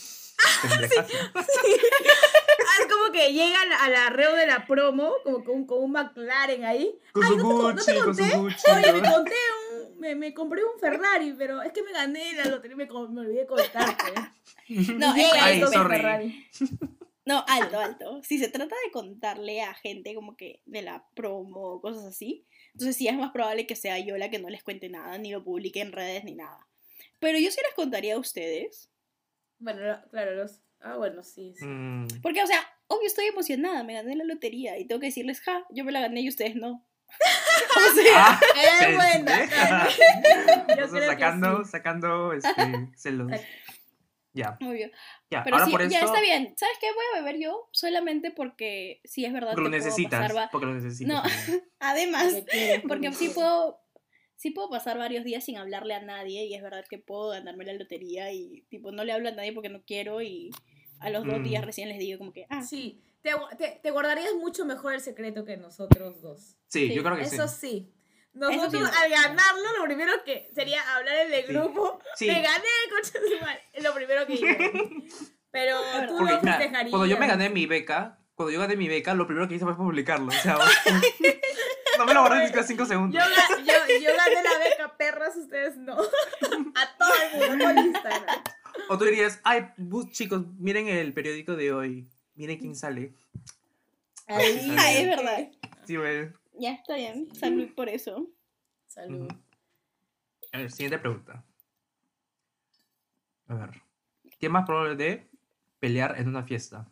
Ah, es como que llega a la, a la reo de la promo, como con, con un McLaren ahí. Con Ay, su ¿no te, con- no te Gucci, con su conté? Gucci. Oye, me ¿no? conté un, me, me compré un Ferrari, pero es que me gané la lotería y me, me olvidé contarte. No, Y llega espera, Ay, ahí con espera. el sorry. Ferrari. No, alto, alto. Si se trata de contarle a gente como que de la promo o cosas así, entonces sí es más probable que sea yo la que no les cuente nada, ni lo publique en redes, ni nada. Pero yo sí les contaría a ustedes. Bueno, claro, los. Ah, bueno, sí. sí. Mm, Porque, o sea, obvio estoy emocionada, me gané la lotería y tengo que decirles, ja, yo me la gané y ustedes no. o sea, Ah, Es buena. pendeja. Yo creo que sacando, sí. sacando este, celos. Ya, obvio. ya. Pero Ahora sí, por ya esto, está bien. ¿Sabes qué? Voy a beber yo solamente porque sí es verdad porque lo que necesitas. pasar Porque lo necesitas. No. Además, Porque sí puedo, sí puedo pasar varios días sin hablarle a nadie y es verdad que puedo ganarme la lotería y tipo no le hablo a nadie porque no quiero y a los dos Mm. días recién les digo como que, ah, Sí, te, te, te guardarías mucho mejor el secreto que nosotros dos. Sí, Sí, yo creo que Eso sí. sí. Nosotros sí. al ganarlo, lo primero que sería hablar en el grupo. Sí. Me gané, coche de su madre. Es lo primero que digo. Pero tú Porque, mira, festejarías. cuando yo me gané mi beca, cuando yo gané mi beca, lo primero que hice fue publicarlo. O sea, no me lo guardé ni siquiera cinco segundos. yo, yo gané la beca, perras, ustedes no. A todo el mundo por Instagram. O tú dirías, ay, chicos, miren el periódico de hoy. Miren quién sale. Ahí, ah, es verdad. Sí, güey. Ya está bien, salud por eso. Salud. A ver, siguiente pregunta. A ver. ¿Qué más probable de pelear en una fiesta?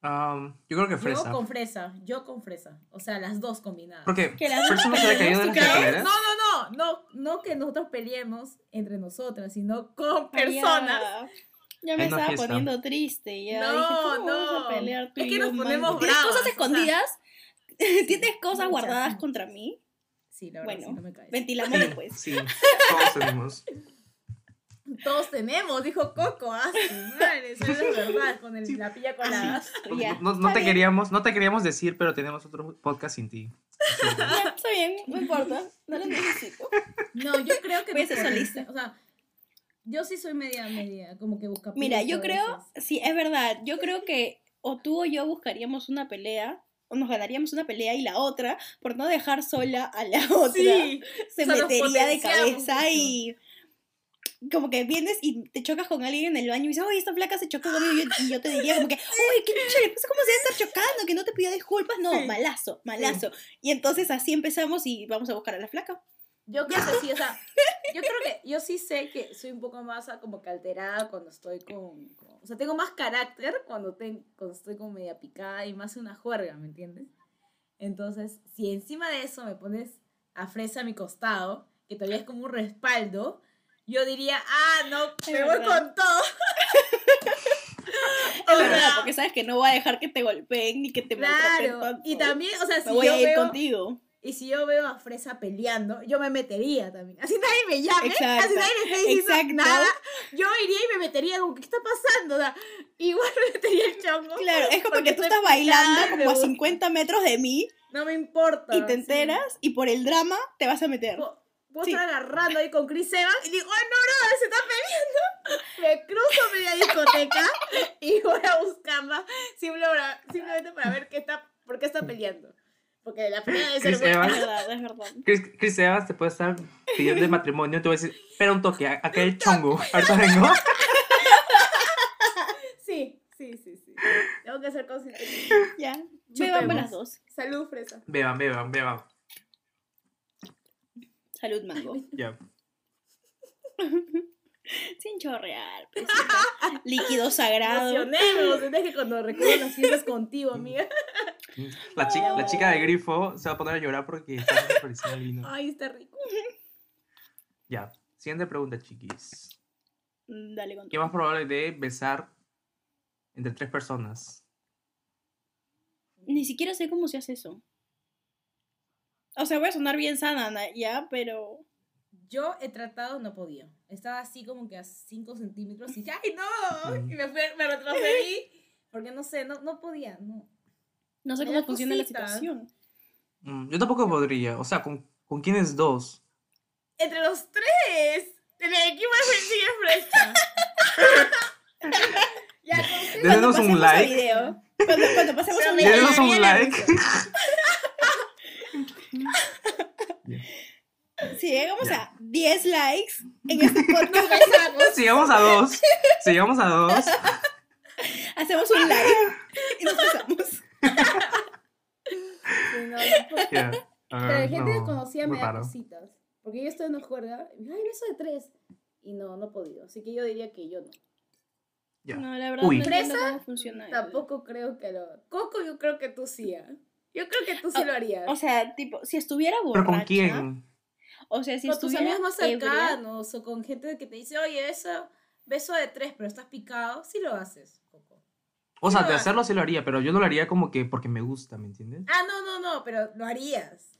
Am, yo creo que fresa. Yo con fresa, yo con fresa. O sea, las dos combinadas. Porque Que las dos no se caído de las escaleras. No, no, no, no, no que nosotros peleemos entre nosotras, sino con personas. Ya, ya me estaba fiesta. poniendo triste. Ya No, dije, ¿cómo no. vamos a pelear tú Es y que nos ponemos ¿Tienes bravas, cosas o sea, escondidas? ¿Tienes cosas muchas, guardadas contra mí? Sí, la verdad, Bueno, sí, no me caes. ventilamos Sí, después. sí, todos tenemos. Todos tenemos, dijo Coco, ah, madre, eso es verdad, con el, Sí. la pilla colada. No, Ya, no- te queríamos, no te queríamos decir, pero tenemos otro podcast sin ti. Está bien, no importa, no lo necesito. No, yo creo que Voy a ser solista. O sea, yo sí soy media, media, como que busca Mira, yo creo, veces. sí, es verdad, yo creo que o tú o yo buscaríamos una pelea, o nos ganaríamos una pelea y la otra, por no dejar sola a la otra, Sí, se metería de cabeza mucho. y como que vienes y te chocas con alguien en el baño y dices, oye, esta flaca se chocó conmigo y yo, y yo te diría como que, oye, ¿qué chucha le pasa? ¿Cómo se va a estar chocando? Que no te pidió disculpas. No, Sí. malazo, malazo. Y entonces así empezamos y vamos a buscar a la flaca. Yo creo que sí, o sea, yo creo que yo sí sé que soy un poco más ah, como que alterada cuando estoy con, con- o sea, tengo más carácter cuando, ten- cuando estoy como media picada y más una juerga, ¿me entiendes? Entonces, si encima de eso me pones a fresa a mi costado, que todavía es como un respaldo, yo diría, ah, no, Es me voy verdad. con todo. Es O verdad, sea, porque sabes que no voy a dejar que te golpeen ni que te Claro, maltraten y tanto. también, o sea, si voy yo a ir veo, contigo. Y si yo veo a Fresa peleando, yo me metería también. Así nadie me llame, Exacto, así nadie me esté diciendo exacto. nada. Yo iría y me metería como, ¿qué está pasando? O sea, igual me metería el chongo. Claro, es como porque que tú estás bailando como a gusta. 50 metros de mí No me importa. y te sí. enteras y por el drama te vas a meter. Puedo Sí. estar agarrando ahí con Chris Evans y digo, ¡ay, no, no! ¡Se está peleando! Me cruzo media discoteca y voy a buscarla simplemente para ver qué está, por qué está peleando. Porque la pelea debe ser Chris. Es Evans. verdad, es verdad. Chris, Chris Evans te puede estar pidiendo de matrimonio. Te voy a decir, espera un toque, acá hay el chongo. Ahorita vengo. Sí, sí, sí, sí. Tengo que ser consciente. Ya, bebamos las dos. Salud, fresa. Beban, beban, beban. Salud, mango. Ya. Sin chorrear. pesita. Líquido sagrado. Emocionemos. Es que cuando recuerdo las fiestas contigo, amiga. La chica, la chica de grifo se va a poner a llorar porque está desperdiciando el vino. Ay, está rico. Ya. Siguiente pregunta, chiquis. Mm, Dale con ¿Qué es más probable de besar entre tres personas? Ni siquiera sé cómo se hace eso. O sea, voy a sonar bien sana, na- ya, pero. Yo he tratado, no podía. Estaba así como que a 5 centímetros y dije, ¡ay, no! Y me, fui, me retrocedí porque no sé, no, no podía, no. No sé cómo funciona la situación. Mm, Yo tampoco podría. O sea, ¿con, ¿con quiénes dos? Entre los tres, en el equipo de sigue fresca. ya, con- Denos un like. video, Cuando, cuando pasemos video. Denos un Bien, Si llegamos Ya. a 10 likes en este podcast. Si llegamos a dos. Si llegamos a dos. hacemos un live y nos besamos. Sí, no, no puedo. Ya. Pero Ah, la gente no, muy me da cositas. Porque yo estoy en una juerga y ay, beso de tres. Y no, no he podido. Así que yo diría que yo no. Ya. No, la verdad Uy. no funciona. Tampoco creo que lo. Coco, yo creo que tú sí. ¿ah? Yo creo que tú sí lo harías. O sea, tipo, si estuviera borracha. ¿Pero con quién? O sea, si con tus amigos más ebria, cercanos o con gente que te dice, oye, beso, beso de tres, pero estás picado, sí lo haces, Coco. O sea, de hacerlo sí lo haría, pero yo no lo haría como que porque me gusta, ¿me entiendes? Ah, no, no, no, pero lo harías.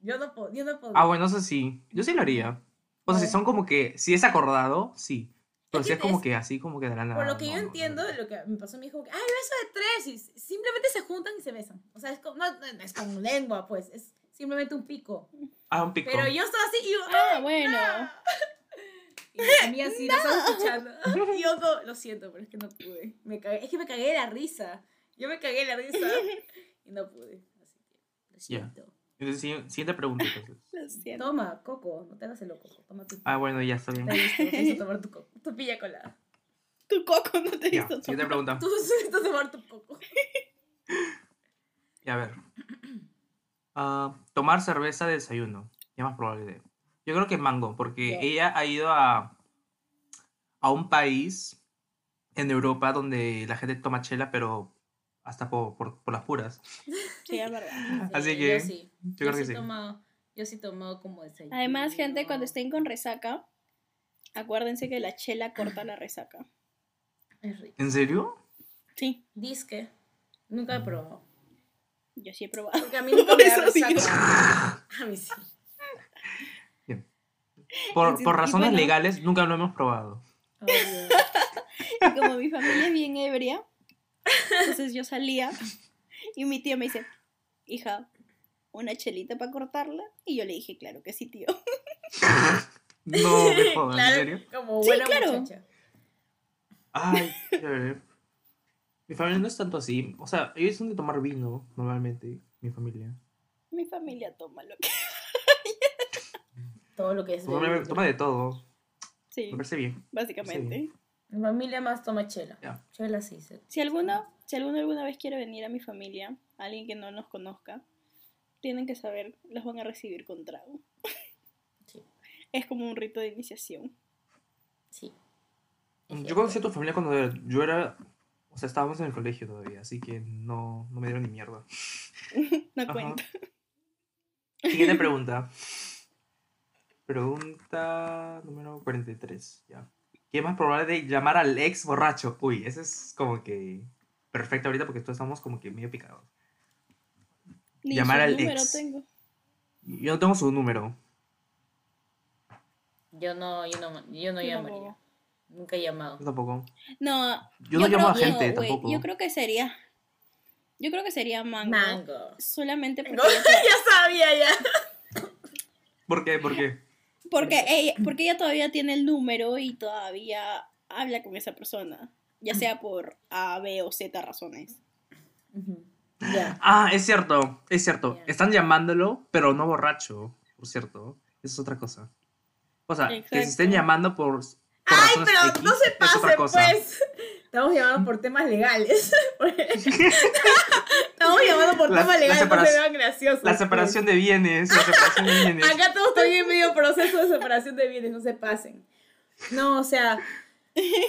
Yo no, po- yo no podría. Ah, bueno, eso sí. Yo sí lo haría. O sea, si son como que. Si es acordado, sí. Pero si es como que así, como que de la nada. Por lo que no, yo no, no entiendo, lo que me pasó a mi hijo, que, ay, beso de tres, y simplemente se juntan y se besan. O sea, es como, no, es con lengua, pues, es simplemente un pico. Ah, un pico. Pero yo estaba así y yo, Ah, bueno. Y mi amiga sí, lo estaba escuchando. Y yo como, lo siento, pero es que no pude. Me cagué, es que me cagué de la risa. Yo me cagué de la risa y no pude. Así que, lo Ya. siento. Siguiente pregunta, entonces. Toma, Coco, no te hagas el loco. Toma tu. Ah, bueno, ya está bien. Te he visto, tomar tu coco. Tu pilla colada. Tu coco no te he Ya, visto siguiente tomar. pregunta. Tú has visto tomar tu coco. Y a ver. Ah, tomar cerveza de desayuno. ¿Qué más probable de? Yo creo que mango, porque Ya. ella ha ido a, a un país en Europa donde la gente toma chela, pero hasta por, por, por las puras. Sí, es verdad. Así Sí, que Yo sí. Yo creo que sí. sí. he tomado- yo sí he tomado como desayuno. Además, gente, cuando estén con resaca, acuérdense que la chela corta la resaca. Es rico. ¿En serio? Sí, Disque. Nunca he probado. yo sí he probado. Porque a mí nunca me da resaca. A mí sí. Por, Sí, por razones bueno. legales, nunca lo hemos probado. Y como mi familia es bien ebria, entonces yo salía y mi tío me dice, hija, ¿una chelita para cortarla? Y yo le dije, claro que sí, tío. No me jodas, Claro, ¿en serio? Como Sí, buena claro. muchacha. Ay. Mi familia no es tanto así. O sea, ellos son de tomar vino, normalmente, mi familia. Mi familia toma lo que... Todo lo que es. Toma de todo. Sí, Me parece bien. básicamente. Mi familia más toma chela. Chela sí. se- Si alguno, si alguno alguna vez quiere venir a mi familia, alguien que no nos conozca, tienen que saber, los van a recibir con trago. Sí. Es como un rito de iniciación. Sí. Yo conocí a tu familia cuando era- yo era. O sea, estábamos en el colegio todavía, así que no, no me dieron ni mierda. No cuenta. Siguiente pregunta. Pregunta número 43. Ya. ¿Qué más probable de llamar al ex borracho? Uy, ese es como que perfecto ahorita porque todos estamos como que medio picados. Ni Llamar su al número ex. tengo. Yo no tengo su número. Yo no, yo no, yo no Yo llamaría. Nunca he llamado. Yo tampoco. No, Yo no llamo a gente no, tampoco. Yo creo que sería. Yo creo que sería mango. Mango. Solamente porque, No, ya sabía ya. ¿Por qué? ¿Por qué? Porque, ella, porque ella todavía tiene el número y todavía habla con esa persona. Ya sea por A, B o Z razones. Ah, es cierto, es cierto. Están llamándolo, pero no borracho, por cierto. Eso es otra cosa. O sea, que se estén llamando por Ay, pero X no se cosa. pues. Estamos llamando por temas legales. Estamos llamando por La- temas legales, no se vean graciosos. La separación de bienes, la separación de bienes. pues. Acá todos están en medio proceso de separación de bienes, no se pasen. No, o sea,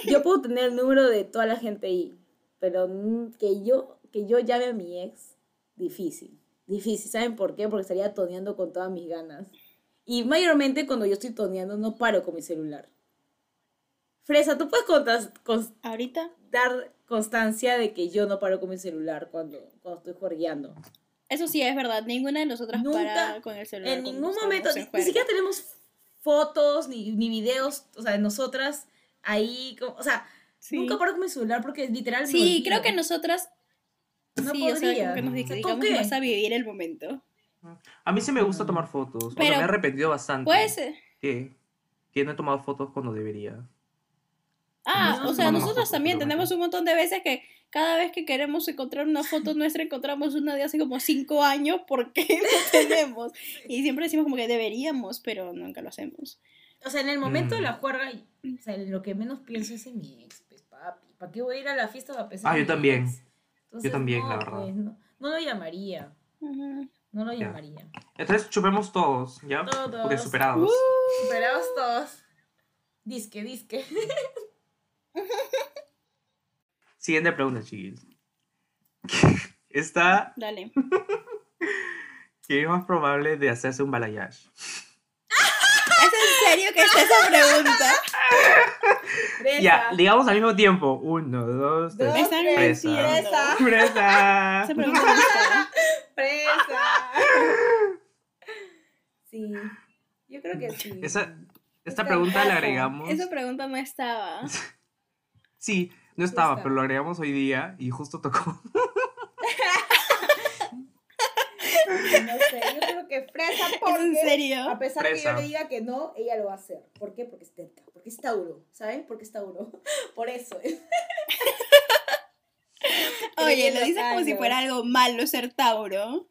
yo puedo tener el número de toda la gente ahí, pero que yo, que yo llame a mi ex, difícil. Difícil, ¿saben por qué? Porque estaría toneando con todas mis ganas. Y mayormente cuando yo estoy toneando no paro con mi celular. Fresa, ¿tú puedes Ahorita, dar constancia de que yo no paro con mi celular cuando, cuando estoy juergueando? eso sí es verdad. Ninguna de nosotras Nunca, para con el celular. En ningún momento, en ni, siquiera tenemos fotos ni, ni videos, o sea, de nosotras ahí, como- o sea, Sí. nunca paro con mi celular porque literal Sí, olvido. creo que nosotras. No sí, o sea, podría. como que nos ¿Tú dedicamos más a vivir el momento. A mí sí me gusta tomar fotos. o sea, Pero- me he arrepentido bastante. Puede ser. Que, que no he tomado fotos cuando debería. Ah, No, o sea, no, no, nosotros no, también tenemos un montón de veces que cada vez que queremos encontrar una foto nuestra, encontramos una de hace como cinco años porque no tenemos. Y siempre decimos como que deberíamos, pero nunca lo hacemos. O sea, en el momento de Mm. la juerga, o sea, lo que menos pienso es en mi ex, pues, papi. ¿Para qué voy a ir a la fiesta a pesar Ah, yo también. Entonces, también, no, la verdad. pues, no, no lo llamaría, Ujú. no lo Ya. llamaría. Entonces chupemos todos, ¿ya? Todos. Porque superados. Superados todos. Disque, disque. Siguiente pregunta, chiquis. Está, Dale. ¿qué es más probable de hacerse un balayage? ¿Es en serio que está esa pregunta? Ya, digamos al mismo tiempo. Uno, dos, tres. Dos, Me están tres, mintiendo. fresa. ¡Fresa! Esa pregunta no está. Fresa. Sí. Yo creo que sí. Esa- esta Está pregunta la agregamos. Esa pregunta no estaba. Sí, no estaba, pero lo agregamos hoy día y justo tocó. No sé, yo creo que fresa ¿Es en porque serio? a pesar de que yo le diga que no, ella lo va a hacer. ¿Por qué? Porque es terca, porque es Tauro, ¿saben? Porque es Tauro. Por eso. Oye, lo dices como si fuera algo malo ser Tauro.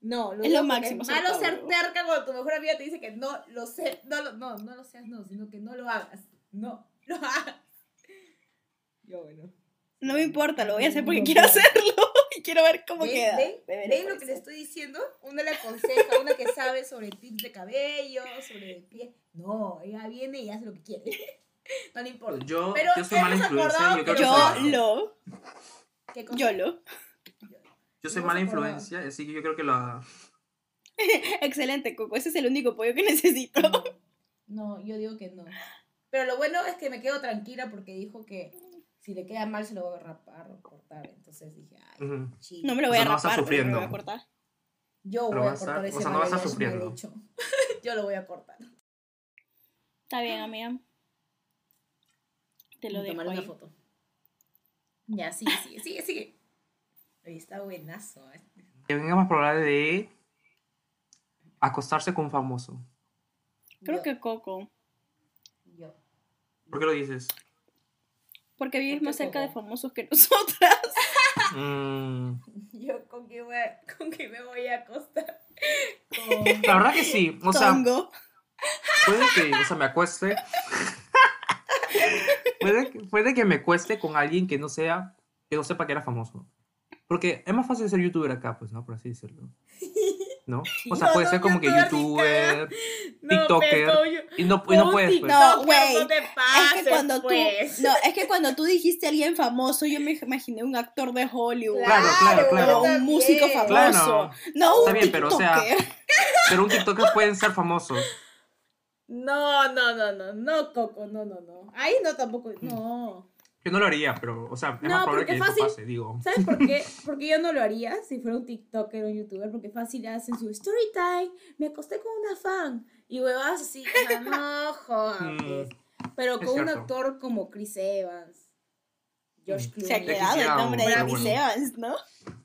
No, Es digo lo porque máximo Es ser malo ser Tauro. terca cuando tu mejor amiga te dice que no lo sé, no lo, no, no lo seas, no, sino que no lo hagas. No, lo hagas. Yo, bueno. No me importa, lo voy a hacer porque No, quiero no. hacerlo y quiero ver cómo ¿Ven, queda. ven? Beberé ¿Ven por lo que le estoy diciendo? Una le aconseja, una que sabe sobre tips de cabello, sobre el pie. No, ella viene y hace lo que quiere. No le importa. Yo, Pero yo soy mala influencia acordado yo Yo lo, ¿Qué cosa? yo lo. Yo soy mala influencia, así que yo creo que la... Excelente, Coco. Ese es el único pollo que necesito. No, no, yo digo que no. Pero lo bueno es que me quedo tranquila porque dijo que si le queda mal se lo va a rapar o cortar. Entonces dije, ay, chido. No me lo O voy sea, a no vas a rapar, pero me lo voy a cortar. Yo Pero voy a a- cortar o ese sea, no vas a sufriendo. Yo lo voy a cortar. Está bien, amiga. Te lo Voy a dejo tomar una ahí. foto. Ya, sigue, sigue, sigue, sigue. Ahí está buenazo. eh. Que venga más probable de acostarse con un famoso. Creo Yo, que Coco. Yo. ¿Por qué lo dices? Porque vives ¿Por qué más cerca de famosos que nosotras. Mm, Yo con que, voy a- con que me voy a acostar. Con... la verdad que sí. O sea, Tongo. puede que o sea, me acueste. puede, que- puede que me cueste con alguien que no sea, que no sepa que era famoso. Porque es más fácil ser youtuber acá, pues, ¿no? Por así decirlo. ¿No? O sea, No, puede no, ser como que youtuber No, TikToker, y no, y no puedes, pues. No, güey. No te Es que cuando tú, pues. no, es que cuando tú dijiste a alguien famoso, yo me imaginé un actor de Hollywood. Claro, claro, claro. O un músico famoso. Claro. No, un Está bien, pero, o sea, tiktoker. Pero un TikToker pueden ser famosos. No, no, no, no, no, Coco, no, no, no. Ahí no tampoco, no. Yo no lo haría, pero, o sea, es No, más probable que eso fácil- pase, digo. ¿Sabes por qué? Porque yo no lo haría si fuera un TikToker o un YouTuber, porque fácil hacen su story time, me acosté con una fan, y huevadas así, o sea, no jodan, Mm, pues. Pero con un actor como Chris Evans, Josh Mm. Clooney, Se ha quedado el nombre de Chris bueno. Evans, ¿no?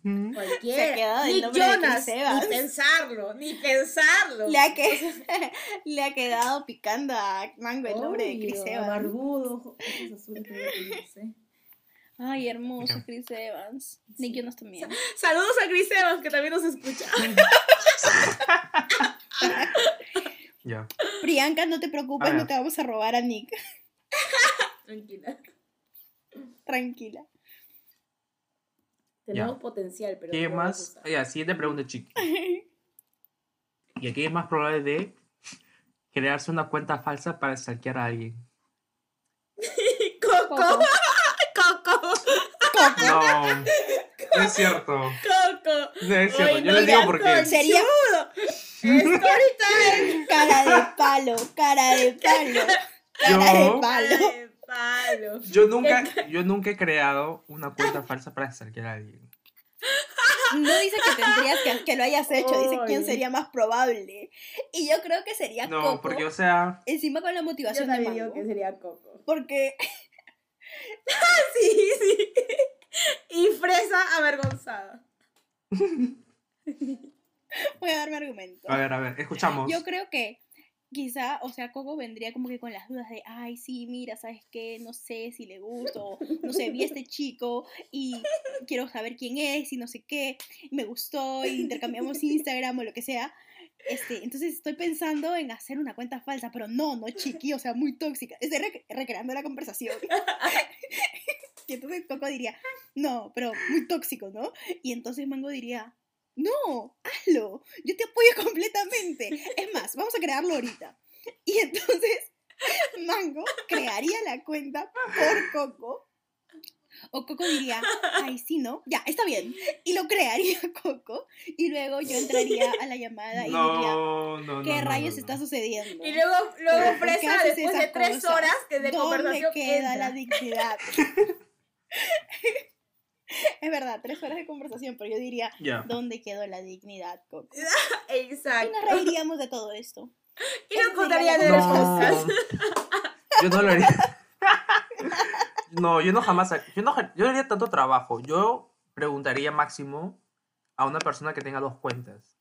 Mm. cualquiera, Se ha quedado el nombre de Jonas, Chris Evans. ni pensarlo, ni pensarlo. Le ha, que... le ha quedado picando a Mango el nombre de Chris Obvio, Evans. barbudo, ojos azules, creo que no sé. Ay, hermoso. Chris Evans. Nick Jonas también. Saludos a Chris Evans, que también nos escucha. Ya. Priyanka, no te preocupes, A ver. no te vamos a robar a Nick. Tranquila. Tranquila. Tenemos Ya. potencial, pero ¿Qué no más? Ya, siguiente pregunta, chiqui. ¿Y aquí es más probable de crearse una cuenta falsa para stalkear a alguien? Coco, Coco. Coco, Coco. No, no es cierto. Coco. No es cierto. Yo no, les digo porque. estoy. Sería Story time. cara de palo, cara de palo, cara de palo. Yo nunca, yo nunca he creado una cuenta falsa para stalkear a alguien. No dice que tendrías que, que lo hayas hecho, dice quién sería más probable. Y yo creo que sería No, Coco. porque, o sea, Encima con la Yo motivación de Mango. digo que sería Coco. Porque Sí, sí. Y fresa avergonzada. voy a darme argumento. a ver, a ver, escuchamos. Yo creo que quizá, o sea, Coco vendría como que con las dudas de, ay, sí, mira, ¿sabes qué? No sé si le gusto, no sé, vi a este chico y quiero saber quién es y no sé qué, me gustó y intercambiamos Instagram o lo que sea. Este, entonces estoy pensando en hacer una cuenta falsa, pero no, no chiqui, o sea, muy tóxica. Estoy rec- recreando la conversación. y entonces Coco diría, no, pero muy tóxico, ¿no? Y entonces Mango diría, no, hazlo, yo te apoyo completamente. Es más, vamos a crearlo ahorita. Y entonces Mango crearía la cuenta por Coco. O Coco diría, ay, sí, ¿no? Ya, está bien. Y lo crearía Coco. Y luego yo entraría a la llamada y diría, No, no, no. ¿qué no, rayos no, está sucediendo? Y luego, luego ¿Por qué fresa, haces después de tres cosas? horas que de ¿Dónde conversación queda entra. la dignidad? es verdad, tres horas de conversación, pero yo diría, Ya. ¿dónde quedó la dignidad, Coco? Y Exacto. nos reiríamos de todo esto. Y nos Ese contarían sería en la el No, podcast. yo no lo haría. No, yo no jamás, yo no, yo no haría tanto trabajo. Yo preguntaría máximo a una persona que tenga dos cuentas.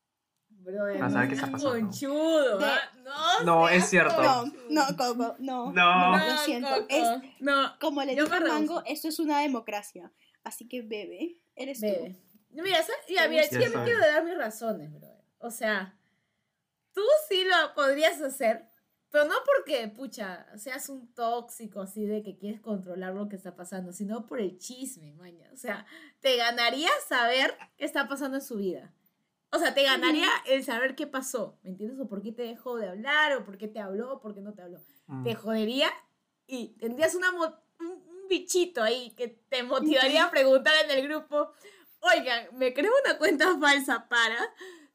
Brother, Para saber qué está no pasando. conchudo, De-. No, No, es cierto. No, no, Coco, no. No. lo siento. Coco, Es, no, como le a me Mango, esto es una democracia. Así que bebe, eres bebe. Mira, ¿sabes? Ya, mira, Ya me quiero dar mis razones, brother. O sea, tú sí lo podrías hacer, pero no porque, pucha, seas un tóxico así de que quieres controlar lo que está pasando, sino por el chisme, maña. O sea, te ganaría saber qué está pasando en su vida. O sea, te ganaría el saber qué pasó, ¿me entiendes? O por qué te dejó de hablar, o por qué te habló, o por qué no te habló. Mm. Te jodería y tendrías una bichito ahí que te motivaría a preguntar en el grupo, oigan, ¿me creo una cuenta falsa para?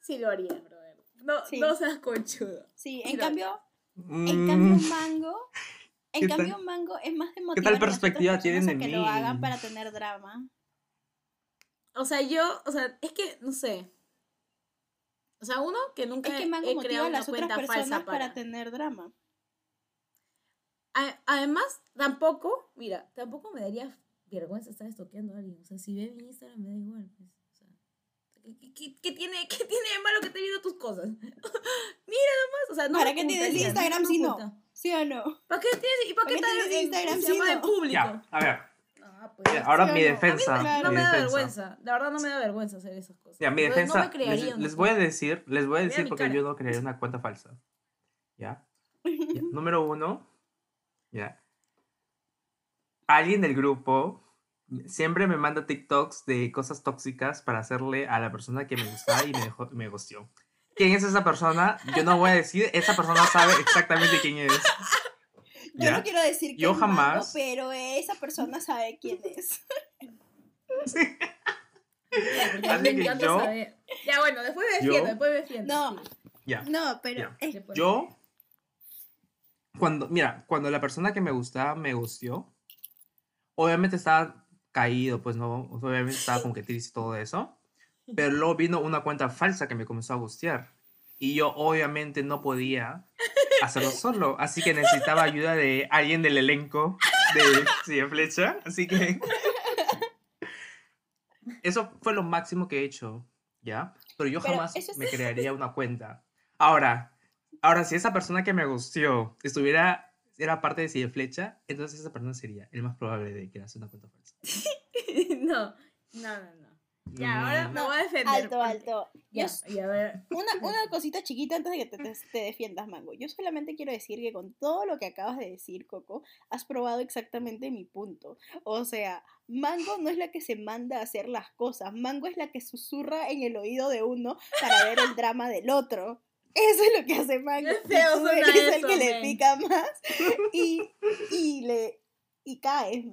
Sí lo haría, brother. No, Sí. no seas conchudo. Sí, Sí en cambio, Mm, en cambio Mango, en ¿Qué cambio tal- Mango es más de tal motivar las otras perspectiva tienen de que lo mí? hagan para tener drama. O sea, yo, o sea, es que, no sé. O sea, uno que nunca Es que Mango he motiva creado a una las otras cuenta personas falsa para... para. tener drama. A- Además, tampoco, mira, tampoco me daría vergüenza estar estoqueando a alguien. O sea, si ve mi Instagram me da igual. Pues, o sea, ¿qué, qué- qué tiene, ¿Qué tiene de malo que esté viendo tus cosas? Mira nomás, o sea, no ¿Para qué tienes Instagram si no? ¿Sí o no? ¿Para qué tienes? ¿Y para ¿Para qué tienes en Instagram si no? en público? Ya, a ver. Ah, pues, ahora ¿Sí o mi no? defensa. Claro. no mi me da vergüenza. La verdad no me da vergüenza hacer esas cosas. Ya, mi defensa, No me crearía les, les voy a decir, les voy a decir porque cara. yo no crearía una cuenta falsa. ¿Ya? Ya, Número uno, ya. Alguien del grupo siempre me manda TikToks de cosas tóxicas para hacerle a la persona que me gustaba y me dejó, me gustó. ¿Quién es esa persona? Yo no voy a decir, esa persona sabe exactamente quién es. Yo ¿Ya? no quiero decir que Yo jamás- pero esa persona sabe quién es. Porque a mí Así me que encanta yo-. Ya, bueno, después me defiendo, yo- después me defiendo. No. sí. Ya. No, pero Ya. Yo, cuando, mira, cuando la persona que me gustaba me gustó, Obviamente estaba caído, pues no, obviamente estaba como que triste y todo eso. Pero luego vino una cuenta falsa que me comenzó a gustear. Y yo obviamente no podía hacerlo solo. Así que necesitaba ayuda de alguien del elenco de Flecha. Así que... Eso fue lo máximo que he hecho, ¿ya? Pero yo Pero jamás me crearía una cuenta. Ahora, ahora, si esa persona que me gusteó estuviera, era parte de Cien Flecha, entonces esa persona sería el más probable de crearse una cuenta falsa. no, no, no, no. Ya, ahora Mm, me voy a defender. Alto, porque- alto. Yo Ya, a ver. Una, una cosita chiquita antes de que te, te- te defiendas, Mango. Yo solamente quiero decir que con todo lo que acabas de decir, Coco, has probado exactamente mi punto. O sea, Mango no es la que se manda a hacer las cosas. Mango es la que susurra en el oído de uno para ver el drama del otro. Eso es lo que hace suena eres el eso, que le pica más y, y le y caes.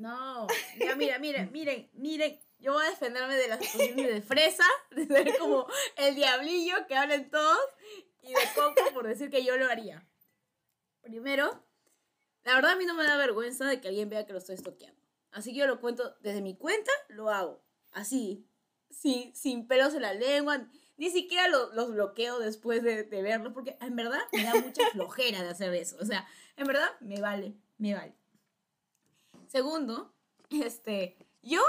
No, ya mira, miren, miren, miren. Yo voy a defenderme de las posiciones de fresa, de ser como el diablillo que hablen todos, y de Coco por decir que yo lo haría. Primero, la verdad a mí no me da vergüenza de que alguien vea que lo estoy estoqueando. Así que yo lo cuento desde mi cuenta, lo hago. Así, sin, sin pelos en la lengua. Ni siquiera lo- los bloqueo después de, de verlos, porque en verdad me da mucha flojera de hacer eso. O sea, en verdad me vale, me vale. Segundo, este, yo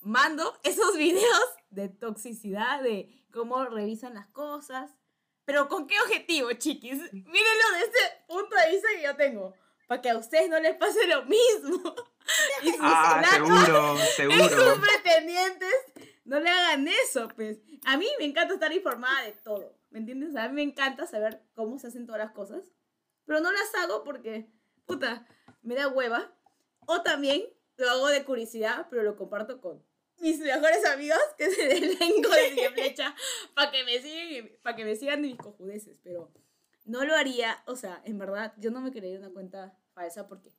mando esos videos de toxicidad, de cómo revisan las cosas. Pero ¿con qué objetivo, chiquis? Mírenlo desde el punto de vista que yo tengo. Para que a ustedes no les pase lo mismo. Y sus Ah, lacos seguro, y sus seguro. pretendientes no le hagan eso, pues. A mí me encanta estar informada de todo, ¿me entiendes? A mí me encanta saber cómo se hacen todas las cosas, pero no las hago porque, puta, me da hueva. O también lo hago de curiosidad, pero lo comparto con mis mejores amigos, que es el elenco de Cien Flecha, para que me sigan, para que me sigan mis cojudeces, pero no lo haría, o sea, en verdad, yo no me crearía una cuenta falsa porque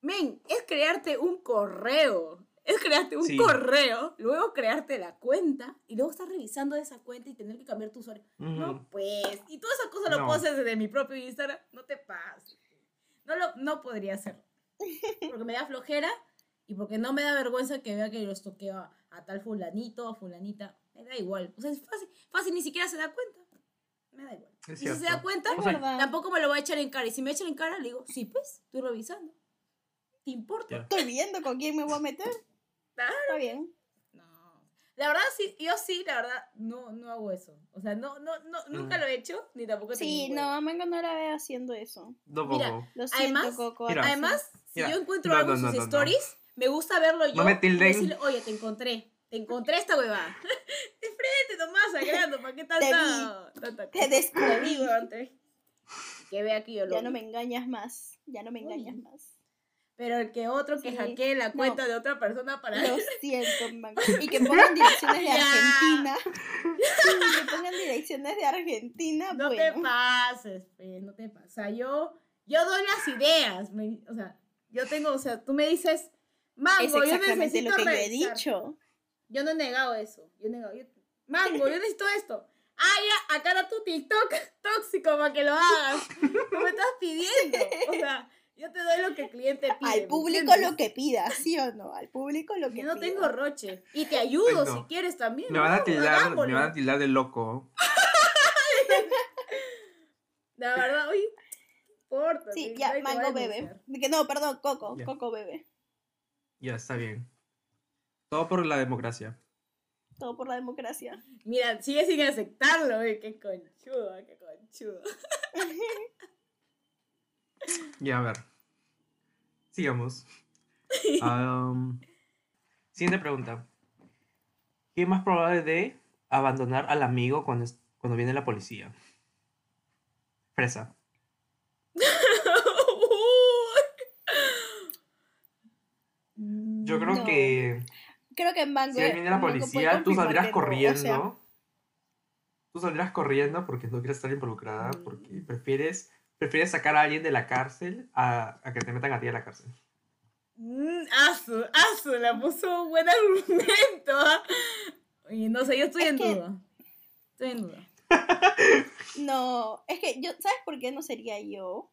Men, es crearte un correo. Es crearte un Sí. correo, luego crearte la cuenta y luego estar revisando esa cuenta y tener que cambiar tu usuario. No, Ujú. pues. Y toda esa cosa lo No. puedo hacer desde mi propio Instagram. No te pases. No, lo, no podría hacerlo. Porque me da flojera y porque no me da vergüenza que vea que lo estoqueo a, a tal fulanito o fulanita. Me da igual. O sea, es fácil. Fácil, ni siquiera se da cuenta. Me da igual. Es y si se da cuenta, O sea, tampoco me lo voy a echar en cara. Y si me echan en cara, le digo, sí, pues, estoy revisando. ¿Te importa? Estoy viendo con quién me voy a meter. Claro. Está bien. No. La verdad, sí, yo sí, la verdad, no, no hago eso. O sea, no, no, no, nunca Mm. lo he hecho, ni tampoco Sí, tengo no, Mango no la ve haciendo eso. No, Mira, poco. Lo siento, Además- Coco. Mira. Además, si yo encuentro no, algo no, en no, sus no, no. stories, me gusta verlo yo. No me y decirle, oye, te encontré. Te encontré esta huevada. De frente nomás, sangrando. ¿Para qué tanta, Te descubrí. Vi, weón, te vi. Que vea que yo lo Ya no me engañas más. Ya no me engañas Uy. más. Pero el que otro que Sí, hackee la no. cuenta de otra persona para... Lo siento, Mango. Y que pongan direcciones de. Argentina. Sí, que pongan direcciones de Argentina. No te pases, pe, no te pases. O sea, yo, yo doy las ideas. me- o sea, yo tengo, o sea, tú me dices, Mango, yo necesito lo que yo he revisar". dicho. Yo no he negado eso. Yo he negado. yo- Mango, yo necesito esto. Ah, ya, acá está tu TikTok tóxico para que lo hagas. No me estás pidiendo. O sea, yo te doy lo que el cliente pide. Al ¿me público entiendes? lo que pida, ¿sí o no? Al público lo que Yo no pida. tengo roche. Y te ayudo Ay, no. si quieres también. Me van a ¿no? tildar, me van a tildar de loco. La verdad, oye, no importa. Sí, ya, Mango. Que no, perdón, Coco. Ya. Coco bebe. Ya, está bien. Todo por la democracia. Todo por la democracia. Mira, sigue sin aceptarlo, eh. Qué conchudo, qué conchudo. Ya, a ver. Sigamos. Am, siguiente pregunta. ¿Qué es más probable de abandonar al amigo cuando, es- cuando viene la policía? Fresa. Yo creo No. que Creo que Mango. si viene la policía, tú saldrás o corriendo. sea, Tú saldrás corriendo porque no quieres estar involucrada, Mm. porque prefieres, prefieres sacar a alguien de la cárcel a, a que te metan a ti a la cárcel. Mm, asu, asu, la puso un buen argumento. ¿ah? No sé, yo estoy Es en que- duda. Estoy en duda. No, es que yo, ¿sabes por qué no sería yo?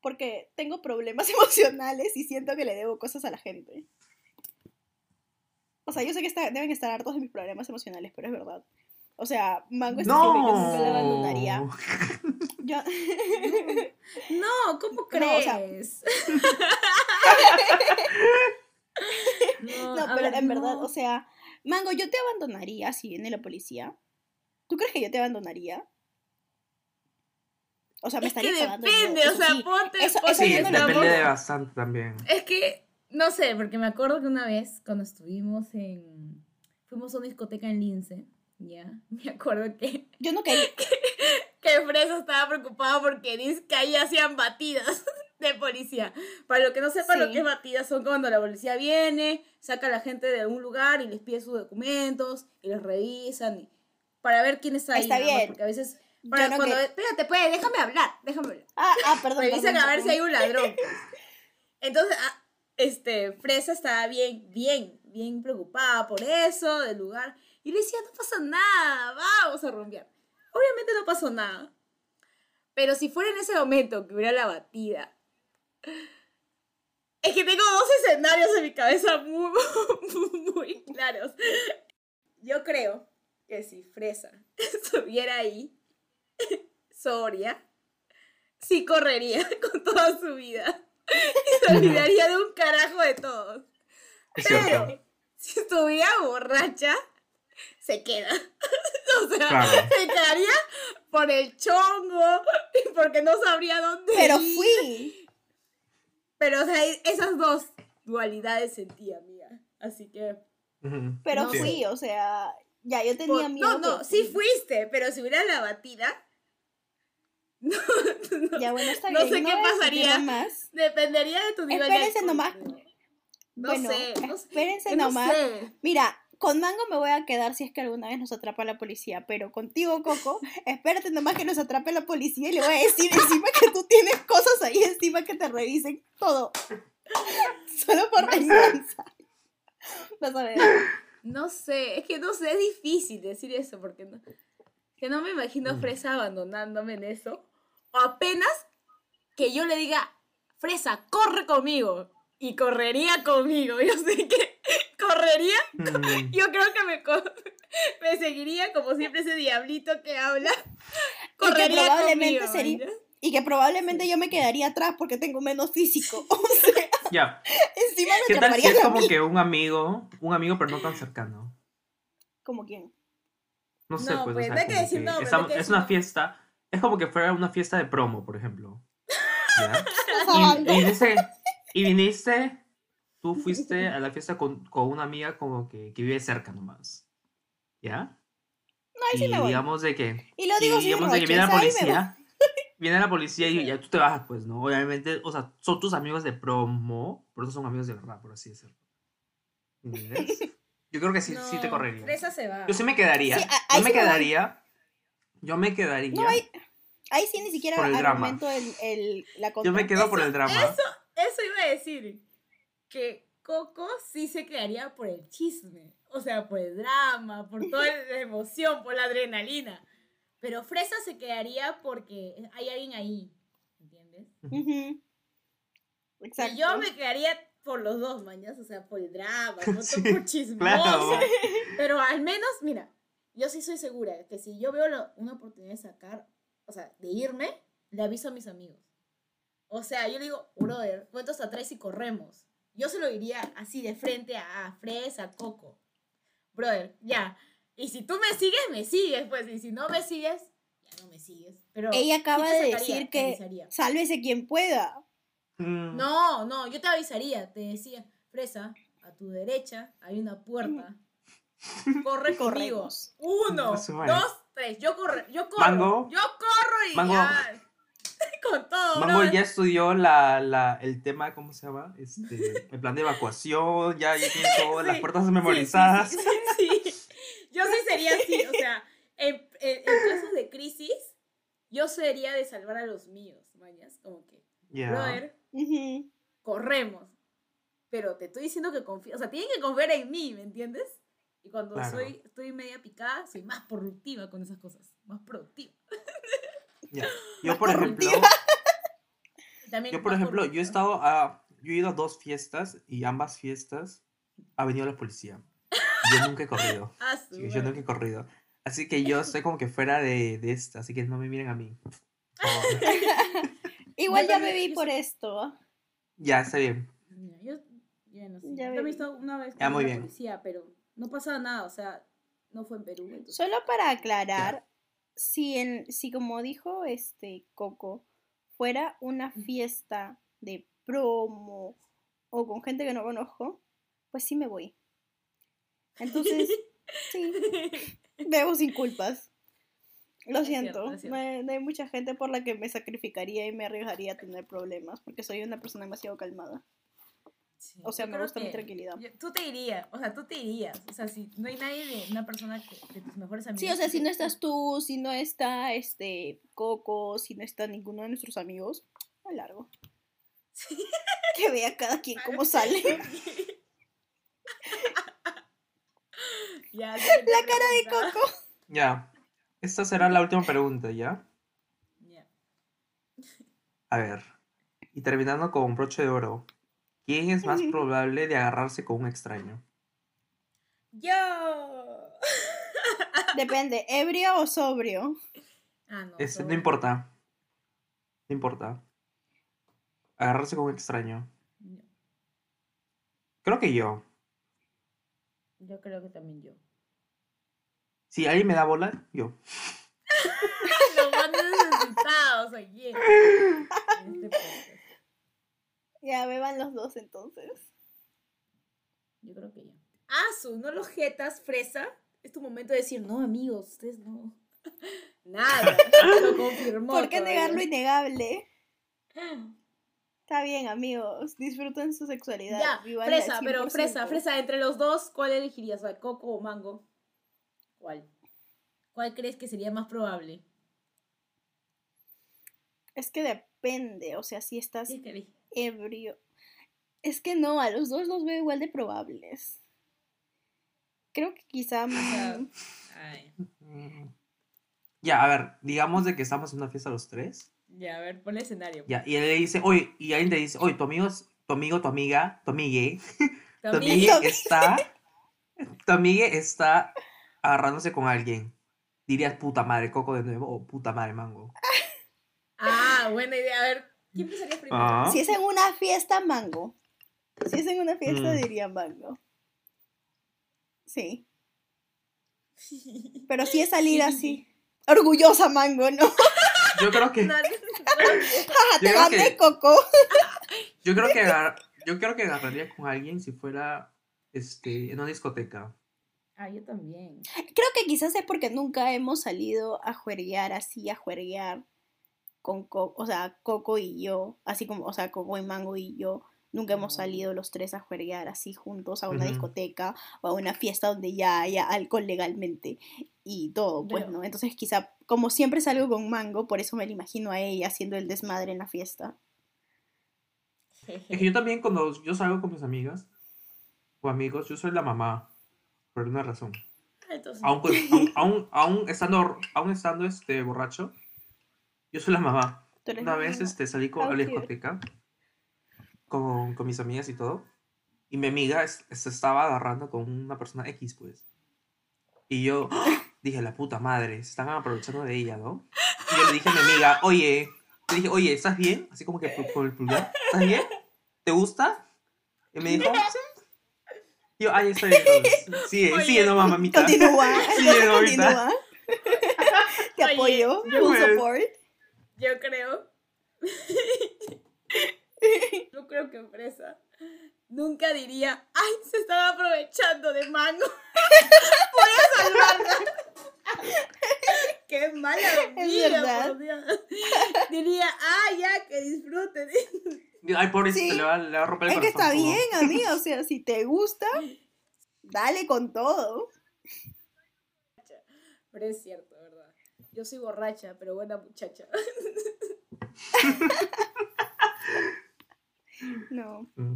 porque tengo problemas emocionales y siento que le debo cosas a la gente. O sea, yo sé que está- deben estar hartos de mis problemas emocionales, pero es verdad. O sea, Mango está seguro que yo nunca la abandonaría. No. Yo, No, ¿cómo No, o crees? sea- no, no, pero ver, en verdad, no. o sea, Mango, yo te abandonaría si viene la policía. ¿Tú crees que yo te abandonaría? O sea, me es que estaría de depende, o sea, sí. ponte, Eso- ponte eso Sí, no depende de bastante también. Es que, no sé, porque me acuerdo que una vez cuando estuvimos en... Fuimos a una discoteca en Lince, ¿ya? Me acuerdo que, Yo no quería. que Fresa estaba preocupado porque dice que ahí hacían batidas de policía. Para lo que no sepan lo que es batidas son cuando la policía viene, saca a la gente de algún lugar y les pide sus documentos y los revisan y- para ver quién está ahí. Está más, bien. Porque a veces... Para no cuando, que- Espérate, pues, déjame hablar, déjame hablar. Ah, ah, perdón. Revisan perdón, a ver si hay un ladrón. Entonces, ah, este, Fresa estaba bien, bien, bien preocupada por eso, del lugar. Y le decía, no pasa nada, vamos a rumbear. Obviamente no pasó nada. Pero si fuera en ese momento que hubiera la batida. Es que tengo dos escenarios en mi cabeza muy, muy claros. Yo creo que si Fresa estuviera ahí, Soria, sí correría con toda su vida. Y se olvidaría de un carajo de todos. Pero si estuviera borracha, se queda. O sea, Claro. se quedaría por el chongo y porque no sabría dónde Pero ir. fui. Pero, o sea, esas dos dualidades sentí, amiga. Así que. Pero No fui, o sea, ya yo tenía por- miedo. no, no, sí fui. fuiste, pero si hubiera la batida. No, no, Ya bueno, está No bien. sé qué pasaría. más. dependería de tu nivel Espérense de nomás. No bueno, sé, no sé. espérense no nomás. sé. Mira, con Mango me voy a quedar si es que alguna vez nos atrapa la policía, pero contigo, Coco, espérate nomás que nos atrape la policía y le voy a decir encima que tú tienes cosas ahí encima que te revisen todo. Solo por venganza. Vas a ver. No sé, es que no sé, es difícil decir eso porque no, que no me imagino a Mm. Fresa abandonándome en eso. O apenas que yo le diga, Fresa, corre conmigo. Y correría conmigo. Yo sé que correría. Mm, Yo creo que me, seguiría como siempre ese diablito que habla. que Correría probablemente conmigo, sería- ¿mañas? Y que probablemente yo me quedaría atrás porque tengo menos físico. O sea, Ya. encima me ¿Qué tal si es a como mí. que un amigo, un amigo pero no tan cercano? ¿Como quién? No sé, No, pues, pues, o sea, que decir que que es una fiesta, es como que fuera una fiesta de promo, por ejemplo. Y, y viniste, y viniste, tú fuiste a la fiesta con, con una amiga como que, que vive cerca nomás. ¿Ya? No, ahí sí y me voy. digamos de que, Y lo y digo sin digamos de que viene la me policía, viene la policía y ya tú te bajas, pues, ¿no? Obviamente, o sea, son tus amigos de promo, pero esos son amigos de verdad, por así decirlo. ¿Entiendes? Yo creo que sí, sí te No, correría. Fresa se va. Yo sí me quedaría. Sí, a- yo me me quedaría. Yo me quedaría. No, ahí, ahí sí ni siquiera Por el drama. el, el, la yo me quedo por el drama. Eso iba a decir. Que Coco sí se quedaría por el chisme. O sea, por el drama, por toda la emoción, por la adrenalina. Pero Fresa se quedaría porque hay alguien ahí. ¿Entiendes? Exacto. Y yo me quedaría por los dos, mañas. O sea, por el drama, no Sí, por chismoso. claro. Pero al menos, mira, yo sí soy segura que si yo veo una oportunidad de sacar, o sea, de irme, le aviso a mis amigos. O sea, yo le digo, brother, cuentos atrás y corremos. Yo se lo diría así de frente a, a Fresa, a Coco. Brother, ya. Y si tú me sigues, me sigues, pues. Y si no me sigues, ya no me sigues. Pero Ella acaba de sacaría, decir te que avisaría. sálvese quien pueda. Mm, No, no, yo te avisaría, te decía, Fresa, a tu derecha hay una puerta. Corre conmigo. Uno, dos, tres. Yo corro, yo corro. Mango. Yo corro y Mango. ya. Con todo, Mango bro. ya estudió la, la, el tema, ¿cómo se llama? Este, el plan de evacuación, ya, ya tiene todas las Sí, puertas sí, memorizadas. Sí, sí, sí. Yo sí sería así, o sea, en, en- en casos de crisis, yo sería de salvar a los míos, mañas, como que, Ya. brother, Ujú. corremos. Pero te estoy diciendo que confío, o sea, tienen que confiar en mí, ¿me entiendes? Y cuando Claro. soy, estoy media picada, soy más productiva con esas cosas, más productiva. Ya. Yo, por ejemplo, Yo, por ejemplo, yo he estado a. Yo he ido a dos fiestas y ambas fiestas ha venido la policía. Yo nunca he corrido. Ah, Chicos, yo nunca he corrido. Así que yo estoy como que fuera de, de esta, así que no me miren a mí. favor. Igual ya me vi por sí- esto. ya, está bien. Ya, Yo, ya no sé. Ya yo vi. he visto una vez Ya, con muy la bien. policía, pero no pasaba nada, o sea, no fue en Perú. entonces- Solo para aclarar, si en, si como dijo este Coco, fuera una fiesta de promo o con gente que no conozco, pues sí me voy. Entonces, sí, debo sin culpas. Lo Es siento, cierto, cierto. no hay mucha gente por la que me sacrificaría y me arriesgaría a tener problemas, porque soy una persona demasiado calmada. Sí, O sea, me gusta mi tranquilidad. yo- tú te irías, o sea, tú te irías. O sea, si no hay nadie de una persona que, de tus mejores amigos. Sí, o sea, si no estás tú, si no está este Coco, si no está ninguno de nuestros amigos, a largo. Que vea cada quien cómo sale. Ya, La cara de Coco. Ya. Esta será la última pregunta, ¿ya? Ya. A ver. Y terminando con broche de oro. ¿Quién es más probable de agarrarse con un extraño? Yo. Depende, ebrio o sobrio. Ah, no. No importa. No importa. Agarrarse con un extraño. No, Creo que yo. Yo creo que también yo. Si alguien me da bola, yo. Los más necesitados este podcast. Ya beban los dos entonces. Yo creo que yo. Ah, su, no los jetas, fresa. Es tu momento de decir, no, amigos, ustedes no. Nada. Lo confirmó. ¿Por qué todavía. negar lo innegable? Está bien, amigos. Disfruten su sexualidad. Ya, fresa, pero 100%. fresa, fresa, entre los dos, ¿cuál elegirías? ¿A coco o mango? ¿Cuál? ¿Cuál crees que sería más probable? Es que depende, o sea, si estás Sí. Ebrio. Es que no, a los dos los veo igual de probables. Creo que quizá... mm, Ay. Ya, a ver, digamos de que estamos en una fiesta los tres. Ya, a ver, pon el escenario. Ya, y él le dice, oye, y alguien te dice, oye, tu amigo, tu amigo, tu amiga, tu amigue, tu amigue está, tu amigue está agarrándose con alguien. Dirías puta madre coco de nuevo o puta madre mango. Ah, buena idea. A ver, ¿quién empezaría primero? Ah. Si es en una fiesta, mango. Si es en una fiesta, Mm. diría mango. Sí. Pero si es salir así. Orgullosa mango, ¿no? Yo creo que, No, no, Jaja, te gané, que- Coco. yo creo que, agar- yo creo que agarraría con alguien si fuera, este, en una discoteca. Ah, yo también. Creo que quizás es porque nunca hemos salido a juerguear así, a juerguear con Coco, o sea, Coco y yo, así como, o sea, Coco y Mango y yo. Nunca hemos No. salido los tres a juerguear así juntos a una discoteca o a una fiesta donde ya haya alcohol legalmente y todo, pues, Pero- ¿no? Entonces quizá, como siempre salgo con Mango, por eso me la imagino a ella haciendo el desmadre en la fiesta. Es que yo también cuando yo salgo con mis amigas o amigos, yo soy la mamá, por una razón. Entonces, Aún, pues, aún, aún, aún estando, aún estando este, borracho, yo soy la mamá. Una vez mamá. este, salí con, a la discoteca con, con mis amigas y todo. Y mi amiga es- se estaba agarrando con una persona X, pues. Y yo dije, la puta madre, se están aprovechando de ella, ¿no? Y yo le dije a mi amiga, oye, le dije, oye, ¿estás bien? Así como que por, por el pulgar, ¿estás bien? ¿Te gusta? Y me dijo, sí. Y yo, ay, estoy bien. entonces. Sigue, Oye, sigue nomás, mamita. Continúa, Sí, entonces ahorita. continúa. Te apoyo, yo- full support. Yo creo. yo creo que fresa. Nunca diría, ay, se están aprovechando de mango. Voy a salvarla. Qué mala Dios. Diría, ah, ya, que disfruten. Ay, pobrecito, Sí. le, va, le va a romper el Es que está todo. bien, amiga. O sea, si te gusta, dale con todo. Pero es cierto. Yo soy borracha, pero buena muchacha. No. Mm.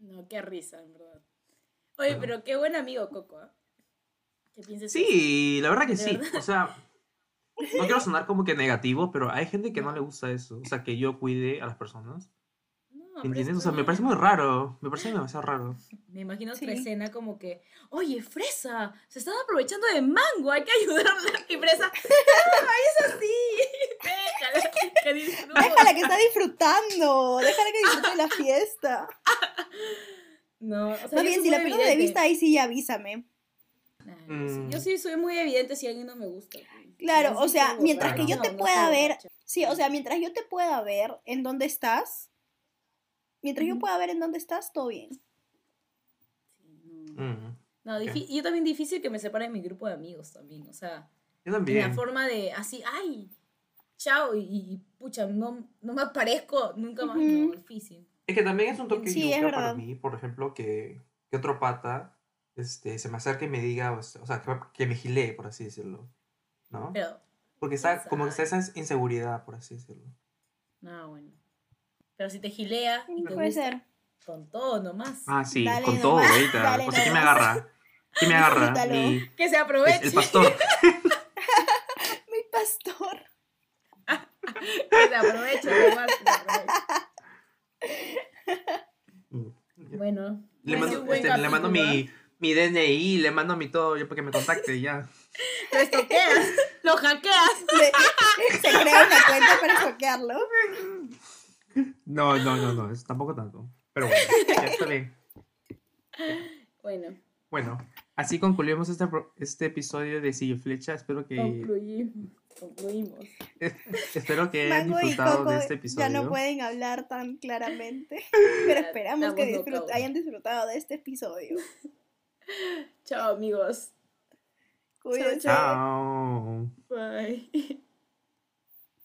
No, qué risa, en verdad. Oye, pero qué buen amigo, Coco. ¿Qué piensas? Sí, la verdad que ¿De sí. verdad? O sea, no quiero sonar como que negativo, pero hay gente que no le gusta eso. O sea, que yo cuide a las personas. ¿Entiendes? O sea, me parece muy raro. Me parece demasiado raro. Me imagino otra Sí. escena como que, oye, Fresa, se están aprovechando de mango, hay que ayudarla. Y Fresa, no, es así. Déjala que disfrute. Déjala que está disfrutando. Déjala que disfrute la fiesta. No, o sea, Más bien, si la pierdo de vista, ahí sí avísame. Nah, yo, sí, Mm. yo sí soy muy evidente si alguien no me gusta. Claro, o sea, mientras que yo te pueda ver-. Sí, o sea, mientras yo te pueda ver en dónde estás, mientras yo Ujú. pueda ver en dónde estás, todo bien. Sí, no. Mm. No, Ok. difí- y yo también difícil que me separe de mi grupo de amigos también. O sea, Yo en la también. forma de así, ay, chao, y, y, pucha, no, no me aparezco nunca más. Ujú. No, difícil. Es que también es un toque Sí, es yuca para mí, por ejemplo, que, que otro pata este, se me acerque y me diga, o sea, que, que me gilee, por así decirlo. ¿No? Pero, Porque está como que está esa inseguridad, por así decirlo. no, bueno. Pero si te gilea y te Puede gusta, ser. con todo nomás. Ah, sí, Dale con todo, nomás, ahorita. dale O sea, ¿quién me agarra? ¿Quién me agarra? Mi- Que se aproveche. el pastor. Mi pastor. que se aproveche nomás. que se aproveche. Bueno, Le mando, buen este, le mando mi, mi DNI, le mando mi todo, yo para que me contacte ya. ¿ah? Lo estoqueas, lo hackeas. Se crea una cuenta para estoquearlo. No, no, no, no, es tampoco tanto. Pero bueno, ya está bien. Bueno, Bueno, así concluimos este, este episodio de Sillo Flecha. Espero que, concluimos. Concluimos. espero que hayan Mango y disfrutado Coco de este ya episodio. no pueden hablar tan claramente. Pero Ya esperamos que disfrut- hayan disfrutado de este episodio. Chao, amigos. Cuídense. Chao.